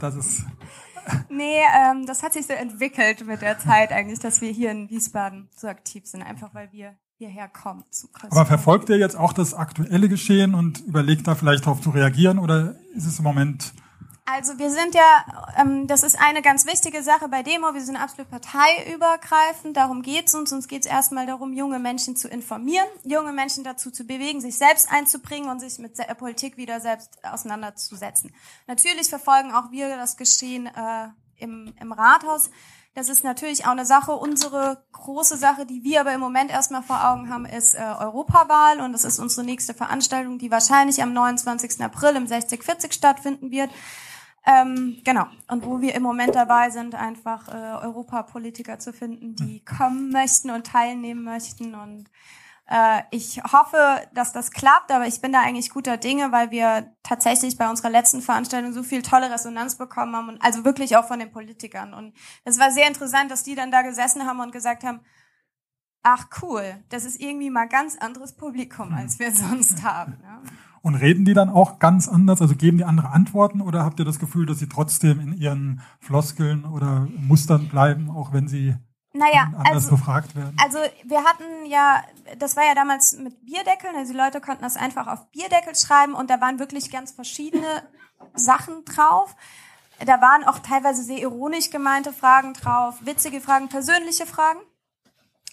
Das ist <laughs> Nee, ähm, das hat sich so entwickelt mit der Zeit eigentlich, dass wir hier in Wiesbaden so aktiv sind, einfach weil wir hierher kommen. Aber verfolgt ihr jetzt auch das aktuelle Geschehen und überlegt da vielleicht darauf zu reagieren oder ist es im Moment also wir sind ja, ähm, das ist eine ganz wichtige Sache bei Demo, wir sind absolut parteiübergreifend, darum geht's uns. Uns geht's erstmal darum, junge Menschen zu informieren, junge Menschen dazu zu bewegen, sich selbst einzubringen und sich mit der Politik wieder selbst auseinanderzusetzen. Natürlich verfolgen auch wir das Geschehen äh, im, im Rathaus. Das ist natürlich auch eine Sache. Unsere große Sache, die wir aber im Moment erstmal vor Augen haben, ist äh, Europawahl. Und das ist unsere nächste Veranstaltung, die wahrscheinlich am 29. April im 6040 stattfinden wird. Ähm, genau. Und wo wir im Moment dabei sind, einfach äh, Europapolitiker zu finden, die kommen möchten und teilnehmen möchten. Und äh, ich hoffe, dass das klappt, aber ich bin da eigentlich guter Dinge, weil wir tatsächlich bei unserer letzten Veranstaltung so viel tolle Resonanz bekommen haben. Und also wirklich auch von den Politikern. Und es war sehr interessant, dass die dann da gesessen haben und gesagt haben, ach cool, das ist irgendwie mal ganz anderes Publikum, als wir sonst <laughs> haben. Ja. Und reden die dann auch ganz anders, also geben die andere Antworten oder habt ihr das Gefühl, dass sie trotzdem in ihren Floskeln oder Mustern bleiben, auch wenn sie naja, anders also, befragt werden? Also wir hatten ja, das war ja damals mit Bierdeckeln, also die Leute konnten das einfach auf Bierdeckel schreiben und da waren wirklich ganz verschiedene Sachen drauf. Da waren auch teilweise sehr ironisch gemeinte Fragen drauf, witzige Fragen, persönliche Fragen.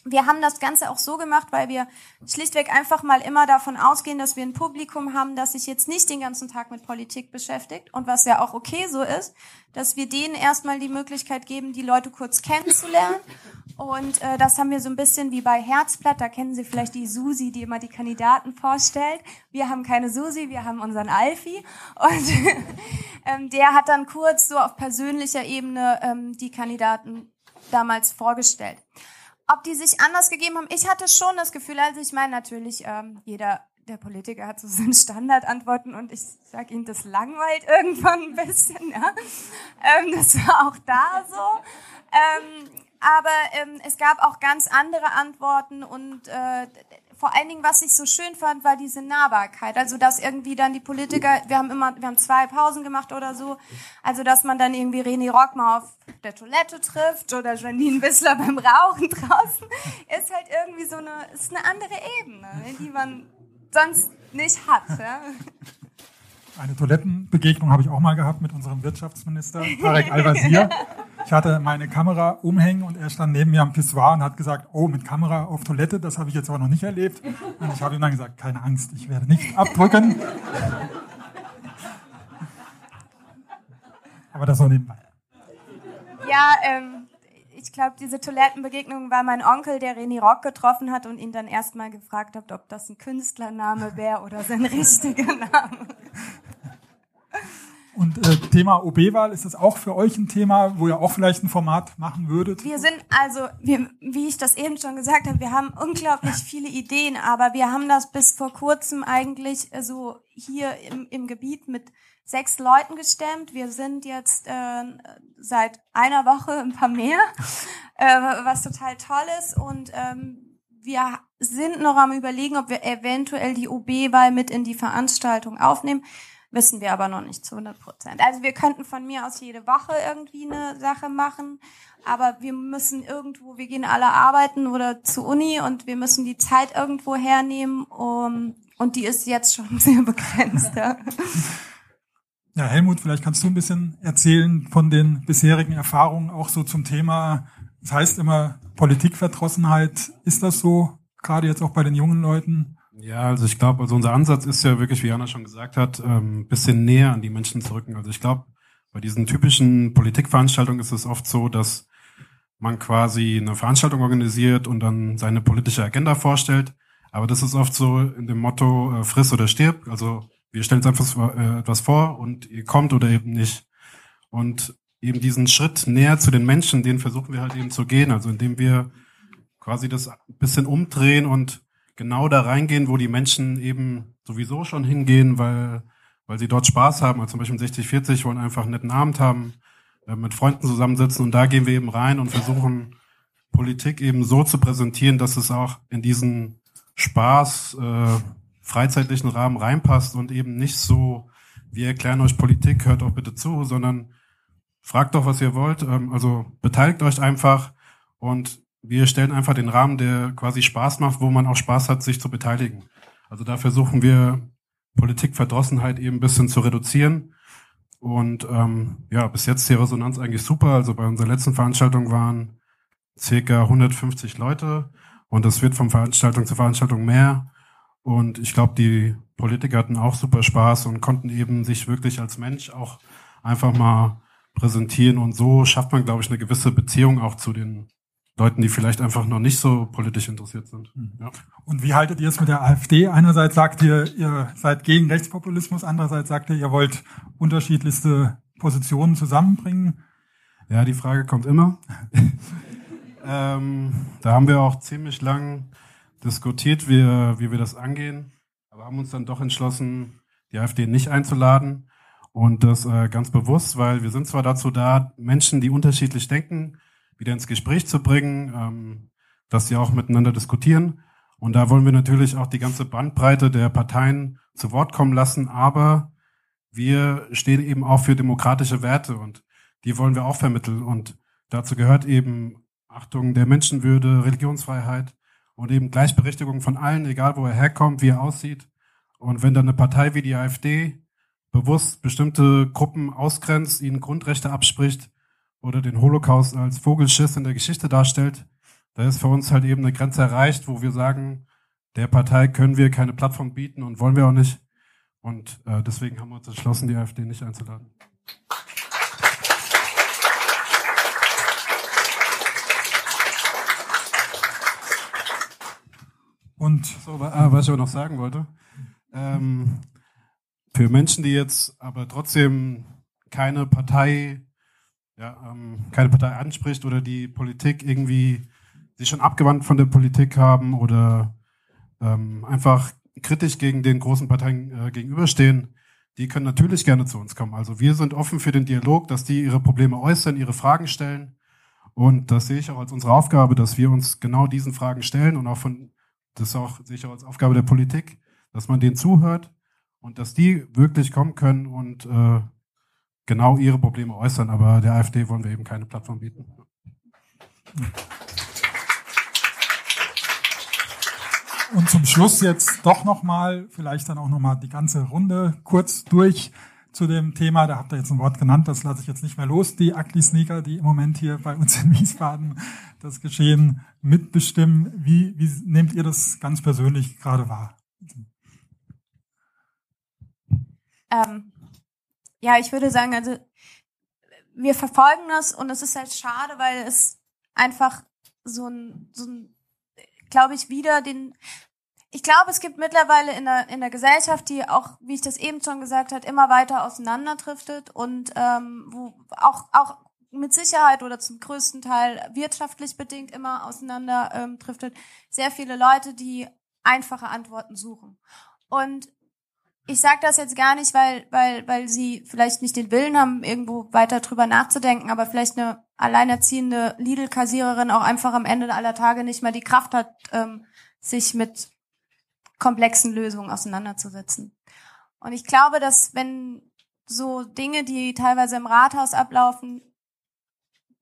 Wir haben das Ganze auch so gemacht, weil wir schlichtweg einfach mal immer davon ausgehen, dass wir ein Publikum haben, das sich jetzt nicht den ganzen Tag mit Politik beschäftigt und was ja auch okay so ist, dass wir denen erstmal die Möglichkeit geben, die Leute kurz kennenzulernen. Und äh, das haben wir so ein bisschen wie bei Herzblatt, da kennen Sie vielleicht die Susi, die immer die Kandidaten vorstellt. Wir haben keine Susi, wir haben unseren Alfie. Und <laughs> ähm, der hat dann kurz so auf persönlicher Ebene ähm, die Kandidaten damals vorgestellt. Ob die sich anders gegeben haben, ich hatte schon das Gefühl, also ich meine natürlich, ähm, jeder der Politiker hat so <laughs> seine Standardantworten und ich sage Ihnen, das langweilt irgendwann ein bisschen. Ja? Ähm, das war auch da so. Ähm, aber ähm, es gab auch ganz andere Antworten und äh, vor allen Dingen, was ich so schön fand, war diese Nahbarkeit. Also, dass irgendwie dann die Politiker, wir haben immer, wir haben zwei Pausen gemacht oder so, also, dass man dann irgendwie René Rock mal auf der Toilette trifft oder Janine Wissler beim Rauchen draußen, ist halt irgendwie so eine, ist eine andere Ebene, ne, die man sonst nicht hat. Ja? Eine Toilettenbegegnung habe ich auch mal gehabt mit unserem Wirtschaftsminister, Tarek Al-Wazir. Ich hatte meine Kamera umhängen und er stand neben mir am Pissoir und hat gesagt, oh, mit Kamera auf Toilette, das habe ich jetzt aber noch nicht erlebt. Und ich habe ihm dann gesagt, keine Angst, ich werde nicht abdrücken. Aber das noch nebenbei. Ja, ähm, ich glaube, diese Toilettenbegegnung war mein Onkel, der René Rock getroffen hat und ihn dann erstmal gefragt hat, ob das ein Künstlername wäre oder sein <laughs> richtiger Name. Und äh, Thema OB-Wahl, ist das auch für euch ein Thema, wo ihr auch vielleicht ein Format machen würdet? Wir sind also, wir, wie ich das eben schon gesagt habe, wir haben unglaublich viele Ideen, aber wir haben das bis vor kurzem eigentlich äh, so hier im, im Gebiet mit sechs Leuten gestemmt. Wir sind jetzt äh, seit einer Woche ein paar mehr, <laughs> äh, was total toll ist. Und ähm, wir sind noch am überlegen, ob wir eventuell die OB-Wahl mit in die Veranstaltung aufnehmen wissen wir aber noch nicht zu 100 Prozent. Also wir könnten von mir aus jede Woche irgendwie eine Sache machen, aber wir müssen irgendwo, wir gehen alle arbeiten oder zur Uni und wir müssen die Zeit irgendwo hernehmen, um, und die ist jetzt schon <laughs> sehr begrenzt. Ja. Ja, Helmut, vielleicht kannst du ein bisschen erzählen von den bisherigen Erfahrungen auch so zum Thema, das heißt immer Politikverdrossenheit. Ist das so, gerade jetzt auch bei den jungen Leuten? Ja, also ich glaube, also unser Ansatz ist ja wirklich, wie Anna schon gesagt hat, ein ähm, bisschen näher an die Menschen zu rücken. Also ich glaube, bei diesen typischen Politikveranstaltungen ist es oft so, dass man quasi eine Veranstaltung organisiert und dann seine politische Agenda vorstellt. Aber das ist oft so in dem Motto äh, friss oder stirb. Also wir stellen uns einfach äh, etwas vor und ihr kommt oder eben nicht. Und eben diesen Schritt näher zu den Menschen, den versuchen wir halt eben zu gehen. Also indem wir quasi das ein bisschen umdrehen und genau da reingehen, wo die Menschen eben sowieso schon hingehen, weil, weil sie dort Spaß haben. Also zum Beispiel 6040 wollen einfach einen netten Abend haben, äh, mit Freunden zusammensitzen und da gehen wir eben rein und versuchen Politik eben so zu präsentieren, dass es auch in diesen Spaß, äh, freizeitlichen Rahmen reinpasst und eben nicht so, wir erklären euch Politik, hört auch bitte zu, sondern fragt doch, was ihr wollt. Ähm, also beteiligt euch einfach und wir stellen einfach den Rahmen, der quasi Spaß macht, wo man auch Spaß hat, sich zu beteiligen. Also da versuchen wir Politikverdrossenheit eben ein bisschen zu reduzieren. Und ähm, ja, bis jetzt die Resonanz eigentlich super. Also bei unserer letzten Veranstaltung waren circa 150 Leute und es wird von Veranstaltung zu Veranstaltung mehr. Und ich glaube, die Politiker hatten auch super Spaß und konnten eben sich wirklich als Mensch auch einfach mal präsentieren. Und so schafft man, glaube ich, eine gewisse Beziehung auch zu den Leuten, die vielleicht einfach noch nicht so politisch interessiert sind. Hm. Ja. Und wie haltet ihr es mit der AfD? Einerseits sagt ihr, ihr seid gegen Rechtspopulismus, andererseits sagt ihr, ihr wollt unterschiedlichste Positionen zusammenbringen. Ja, die Frage kommt immer. <laughs> ähm, da haben wir auch ziemlich lang diskutiert, wie, wie wir das angehen, aber haben uns dann doch entschlossen, die AfD nicht einzuladen. Und das äh, ganz bewusst, weil wir sind zwar dazu da, Menschen, die unterschiedlich denken, wieder ins Gespräch zu bringen, ähm, dass sie auch miteinander diskutieren. Und da wollen wir natürlich auch die ganze Bandbreite der Parteien zu Wort kommen lassen, aber wir stehen eben auch für demokratische Werte und die wollen wir auch vermitteln. Und dazu gehört eben Achtung der Menschenwürde, Religionsfreiheit und eben Gleichberechtigung von allen, egal wo er herkommt, wie er aussieht. Und wenn dann eine Partei wie die AfD bewusst bestimmte Gruppen ausgrenzt, ihnen Grundrechte abspricht, oder den Holocaust als Vogelschiss in der Geschichte darstellt, da ist für uns halt eben eine Grenze erreicht, wo wir sagen, der Partei können wir keine Plattform bieten und wollen wir auch nicht. Und äh, deswegen haben wir uns entschlossen, die AfD nicht einzuladen. Und so, äh, was ich aber noch sagen wollte, ähm, für Menschen, die jetzt aber trotzdem keine Partei, ja, ähm, keine Partei anspricht oder die Politik irgendwie sich schon abgewandt von der Politik haben oder ähm, einfach kritisch gegen den großen Parteien äh, gegenüberstehen, die können natürlich gerne zu uns kommen. Also wir sind offen für den Dialog, dass die ihre Probleme äußern, ihre Fragen stellen. Und das sehe ich auch als unsere Aufgabe, dass wir uns genau diesen Fragen stellen und auch von, das auch, sehe ich auch als Aufgabe der Politik, dass man denen zuhört und dass die wirklich kommen können und äh, genau ihre Probleme äußern. Aber der AfD wollen wir eben keine Plattform bieten. Und zum Schluss jetzt doch nochmal, vielleicht dann auch nochmal die ganze Runde kurz durch zu dem Thema. Da habt ihr jetzt ein Wort genannt, das lasse ich jetzt nicht mehr los. Die Ugly Sneaker, die im Moment hier bei uns in Wiesbaden das Geschehen mitbestimmen. Wie, wie nehmt ihr das ganz persönlich gerade wahr? Ähm, ja, ich würde sagen, also wir verfolgen das und es ist halt schade, weil es einfach so ein, so ein glaube ich, wieder den. Ich glaube, es gibt mittlerweile in der, in der Gesellschaft, die auch, wie ich das eben schon gesagt habe, immer weiter auseinanderdriftet und ähm, wo auch, auch mit Sicherheit oder zum größten Teil wirtschaftlich bedingt immer auseinander ähm. Sehr viele Leute, die einfache Antworten suchen. Und ich sage das jetzt gar nicht, weil, weil, weil sie vielleicht nicht den Willen haben, irgendwo weiter drüber nachzudenken, aber vielleicht eine alleinerziehende Lidl-Kassiererin auch einfach am Ende aller Tage nicht mehr die Kraft hat, ähm, sich mit komplexen Lösungen auseinanderzusetzen. Und ich glaube, dass wenn so Dinge, die teilweise im Rathaus ablaufen,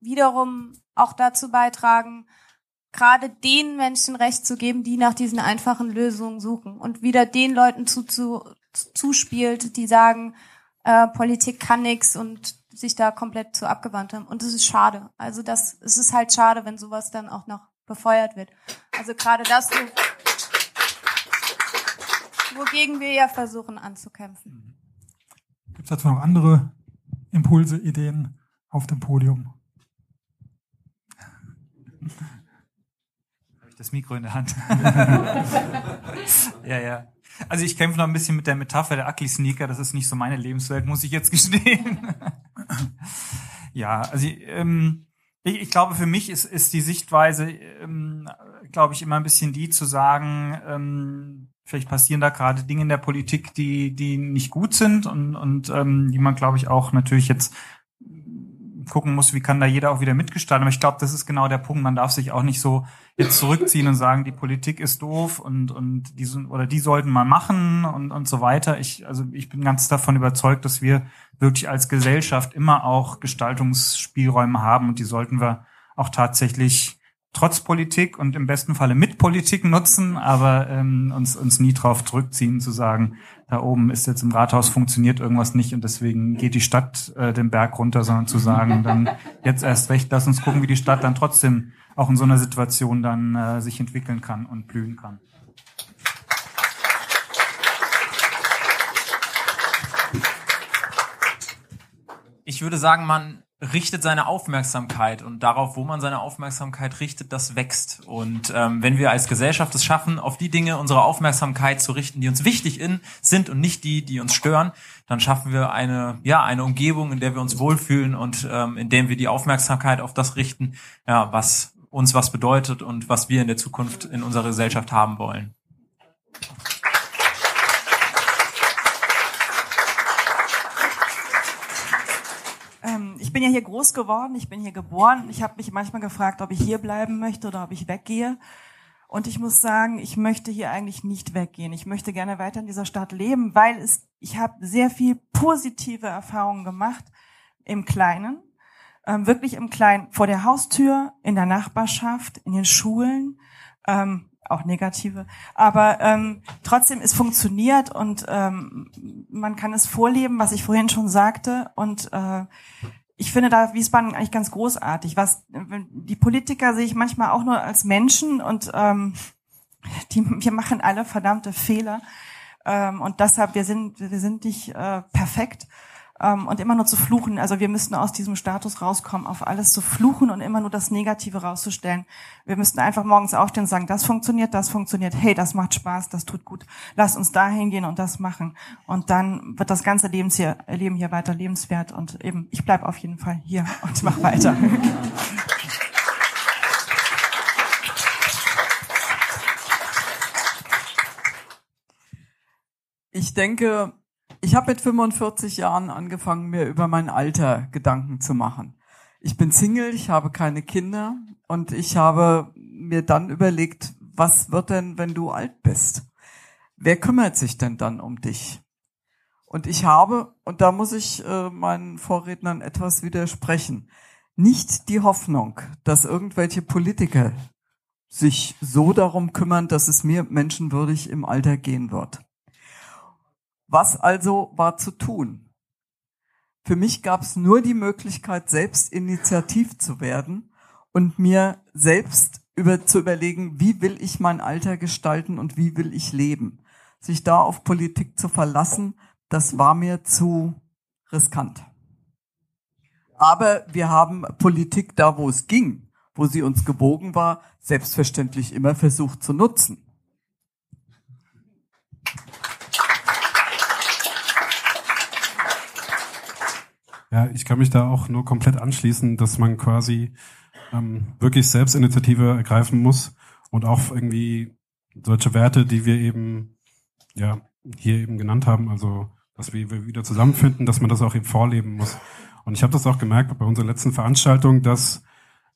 wiederum auch dazu beitragen, gerade den Menschen Recht zu geben, die nach diesen einfachen Lösungen suchen und wieder den Leuten zu, zu, zuspielt, die sagen, äh, Politik kann nix und sich da komplett zu abgewandt haben. Und das ist schade. Also das, es ist halt schade, wenn sowas dann auch noch befeuert wird. Also gerade das, wogegen wir ja versuchen anzukämpfen. Gibt es dazu noch andere Impulse, Ideen auf dem Podium? Habe ich das Mikro in der Hand? <laughs> ja, ja. Also ich kämpfe noch ein bisschen mit der Metapher der Ugly Sneaker. Das ist nicht so meine Lebenswelt, muss ich jetzt gestehen. <laughs> ja, also ähm, ich, ich glaube, für mich ist, ist die Sichtweise, ähm, glaube ich, immer ein bisschen die zu sagen, ähm, vielleicht passieren da gerade Dinge in der Politik, die, die nicht gut sind und, und ähm, die man, glaube ich, auch natürlich jetzt gucken muss, wie kann da jeder auch wieder mitgestalten. Aber ich glaube, das ist genau der Punkt. Man darf sich auch nicht so jetzt zurückziehen und sagen, die Politik ist doof und, und die, oder die sollten mal machen und, und so weiter. Ich, also ich bin ganz davon überzeugt, dass wir wirklich als Gesellschaft immer auch Gestaltungsspielräume haben und die sollten wir auch tatsächlich trotz Politik und im besten Falle mit Politik nutzen, aber ähm, uns, uns nie drauf zurückziehen zu sagen, da oben ist jetzt im Rathaus funktioniert irgendwas nicht und deswegen geht die Stadt äh, den Berg runter, sondern zu sagen, dann <laughs> jetzt erst recht, lass uns gucken, wie die Stadt dann trotzdem auch in so einer Situation dann äh, sich entwickeln kann und blühen kann. Ich würde sagen, man richtet seine Aufmerksamkeit und darauf, wo man seine Aufmerksamkeit richtet, das wächst. Und ähm, wenn wir als Gesellschaft es schaffen, auf die Dinge unsere Aufmerksamkeit zu richten, die uns wichtig in, sind und nicht die, die uns stören, dann schaffen wir eine ja eine Umgebung, in der wir uns wohlfühlen und ähm, in dem wir die Aufmerksamkeit auf das richten, ja was uns was bedeutet und was wir in der Zukunft in unserer Gesellschaft haben wollen. Ich bin ja hier groß geworden, ich bin hier geboren. Ich habe mich manchmal gefragt, ob ich hier bleiben möchte oder ob ich weggehe. Und ich muss sagen, ich möchte hier eigentlich nicht weggehen. Ich möchte gerne weiter in dieser Stadt leben, weil es, ich habe sehr viel positive Erfahrungen gemacht im Kleinen, ähm, wirklich im Kleinen, vor der Haustür, in der Nachbarschaft, in den Schulen, ähm, auch negative. Aber ähm, trotzdem, es funktioniert und ähm, man kann es vorleben, was ich vorhin schon sagte. Und äh, ich finde da Wiesbaden eigentlich ganz großartig. Was die Politiker sehe ich manchmal auch nur als Menschen und ähm, die, wir machen alle verdammte Fehler ähm, und deshalb wir sind wir sind nicht äh, perfekt ähm, und immer nur zu fluchen. Also wir müssten aus diesem Status rauskommen, auf alles zu fluchen und immer nur das Negative rauszustellen. Wir müssten einfach morgens aufstehen und sagen, das funktioniert, das funktioniert, hey, das macht Spaß, das tut gut. Lass uns da hingehen und das machen. Und dann wird das ganze Lebens hier, Leben hier weiter lebenswert. Und eben, ich bleib auf jeden Fall hier und mach weiter. Ich denke, ich habe mit 45 Jahren angefangen, mir über mein Alter Gedanken zu machen. Ich bin Single, ich habe keine Kinder und ich habe mir dann überlegt, was wird denn, wenn du alt bist? Wer kümmert sich denn dann um dich? Und ich habe, und da muss ich äh, meinen Vorrednern etwas widersprechen, nicht die Hoffnung, dass irgendwelche Politiker sich so darum kümmern, dass es mir menschenwürdig im Alter gehen wird. Was also war zu tun? Für mich gab es nur die Möglichkeit, selbst initiativ zu werden und mir selbst über, zu überlegen, wie will ich mein Alter gestalten und wie will ich leben. Sich da auf Politik zu verlassen, das war mir zu riskant. Aber wir haben Politik da, wo es ging, wo sie uns gebogen war, selbstverständlich immer versucht zu nutzen. Ja, ich kann mich da auch nur komplett anschließen, dass man quasi ähm, wirklich Selbstinitiative ergreifen muss und auch irgendwie solche Werte, die wir eben ja hier eben genannt haben, also dass wir wieder zusammenfinden, dass man das auch eben vorleben muss. Und ich habe das auch gemerkt bei unserer letzten Veranstaltung, dass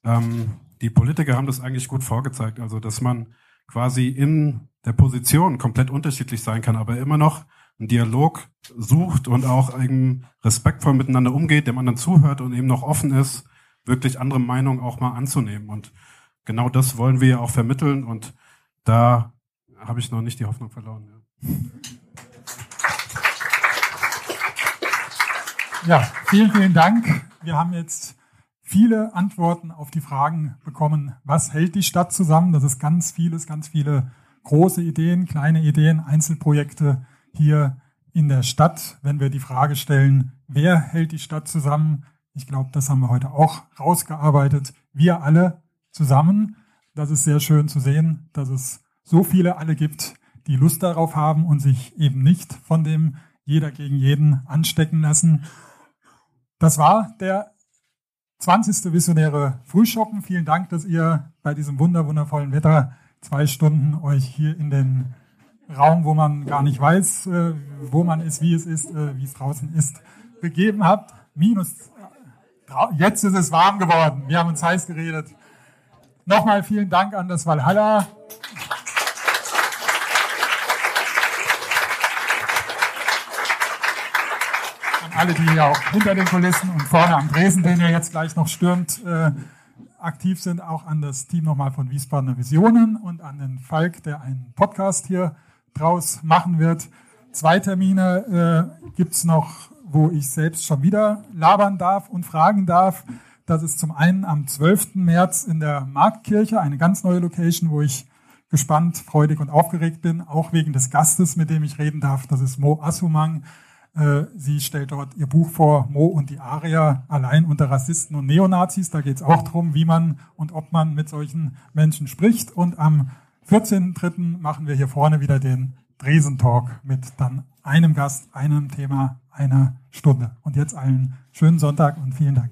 ähm, die Politiker haben das eigentlich gut vorgezeigt, also dass man quasi in der Position komplett unterschiedlich sein kann, aber immer noch einen Dialog sucht und auch respektvoll miteinander umgeht, dem anderen zuhört und eben noch offen ist, wirklich andere Meinungen auch mal anzunehmen. Und genau das wollen wir ja auch vermitteln und da habe ich noch nicht die Hoffnung verloren. Ja. ja, vielen, vielen Dank. Wir haben jetzt viele Antworten auf die Fragen bekommen, was hält die Stadt zusammen? Das ist ganz vieles, ganz viele große Ideen, kleine Ideen, Einzelprojekte, hier in der Stadt, wenn wir die Frage stellen, wer hält die Stadt zusammen? Ich glaube, das haben wir heute auch rausgearbeitet. Wir alle zusammen. Das ist sehr schön zu sehen, dass es so viele alle gibt, die Lust darauf haben und sich eben nicht von dem jeder gegen jeden anstecken lassen. Das war der 20. Visionäre Frühschoppen. Vielen Dank, dass ihr bei diesem wunder wundervollen Wetter zwei Stunden euch hier in den Raum, wo man gar nicht weiß, äh, wo man ist, wie es ist, äh, wie es draußen ist, begeben habt. Minus, jetzt ist es warm geworden. Wir haben uns heiß geredet. Nochmal vielen Dank an das Valhalla. An alle, die ja auch hinter den Kulissen und vorne am Dresen, den ihr jetzt gleich noch stürmt, äh, aktiv sind, auch an das Team nochmal von Wiesbadener Visionen und an den Falk, der einen Podcast hier draus machen wird. Zwei Termine äh, gibt's noch, wo ich selbst schon wieder labern darf und fragen darf. Das ist zum einen am 12. März in der Marktkirche, eine ganz neue Location, wo ich gespannt, freudig und aufgeregt bin, auch wegen des Gastes, mit dem ich reden darf. Das ist Mo Assumang. Äh, sie stellt dort ihr Buch vor, Mo und die Aria, allein unter Rassisten und Neonazis. Da geht es auch darum, wie man und ob man mit solchen Menschen spricht. Und am 14.3. machen wir hier vorne wieder den Dresen-Talk mit dann einem Gast, einem Thema, einer Stunde. Und jetzt allen schönen Sonntag und vielen Dank.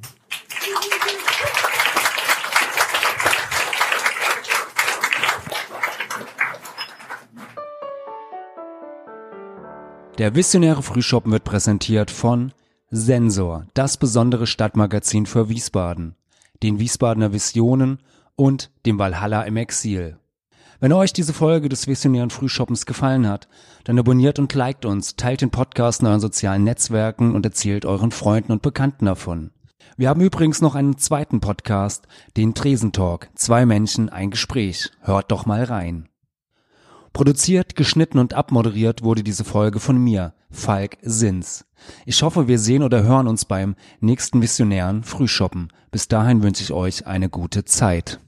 Der visionäre Frühschoppen wird präsentiert von Sensor, das besondere Stadtmagazin für Wiesbaden, den Wiesbadener Visionen und dem Valhalla im Exil. Wenn euch diese Folge des Visionären Frühshoppens gefallen hat, dann abonniert und liked uns, teilt den Podcast in euren sozialen Netzwerken und erzählt euren Freunden und Bekannten davon. Wir haben übrigens noch einen zweiten Podcast, den Tresentalk. Zwei Menschen, ein Gespräch. Hört doch mal rein. Produziert, geschnitten und abmoderiert wurde diese Folge von mir, Falk Sins. Ich hoffe, wir sehen oder hören uns beim nächsten Visionären Frühshoppen. Bis dahin wünsche ich euch eine gute Zeit.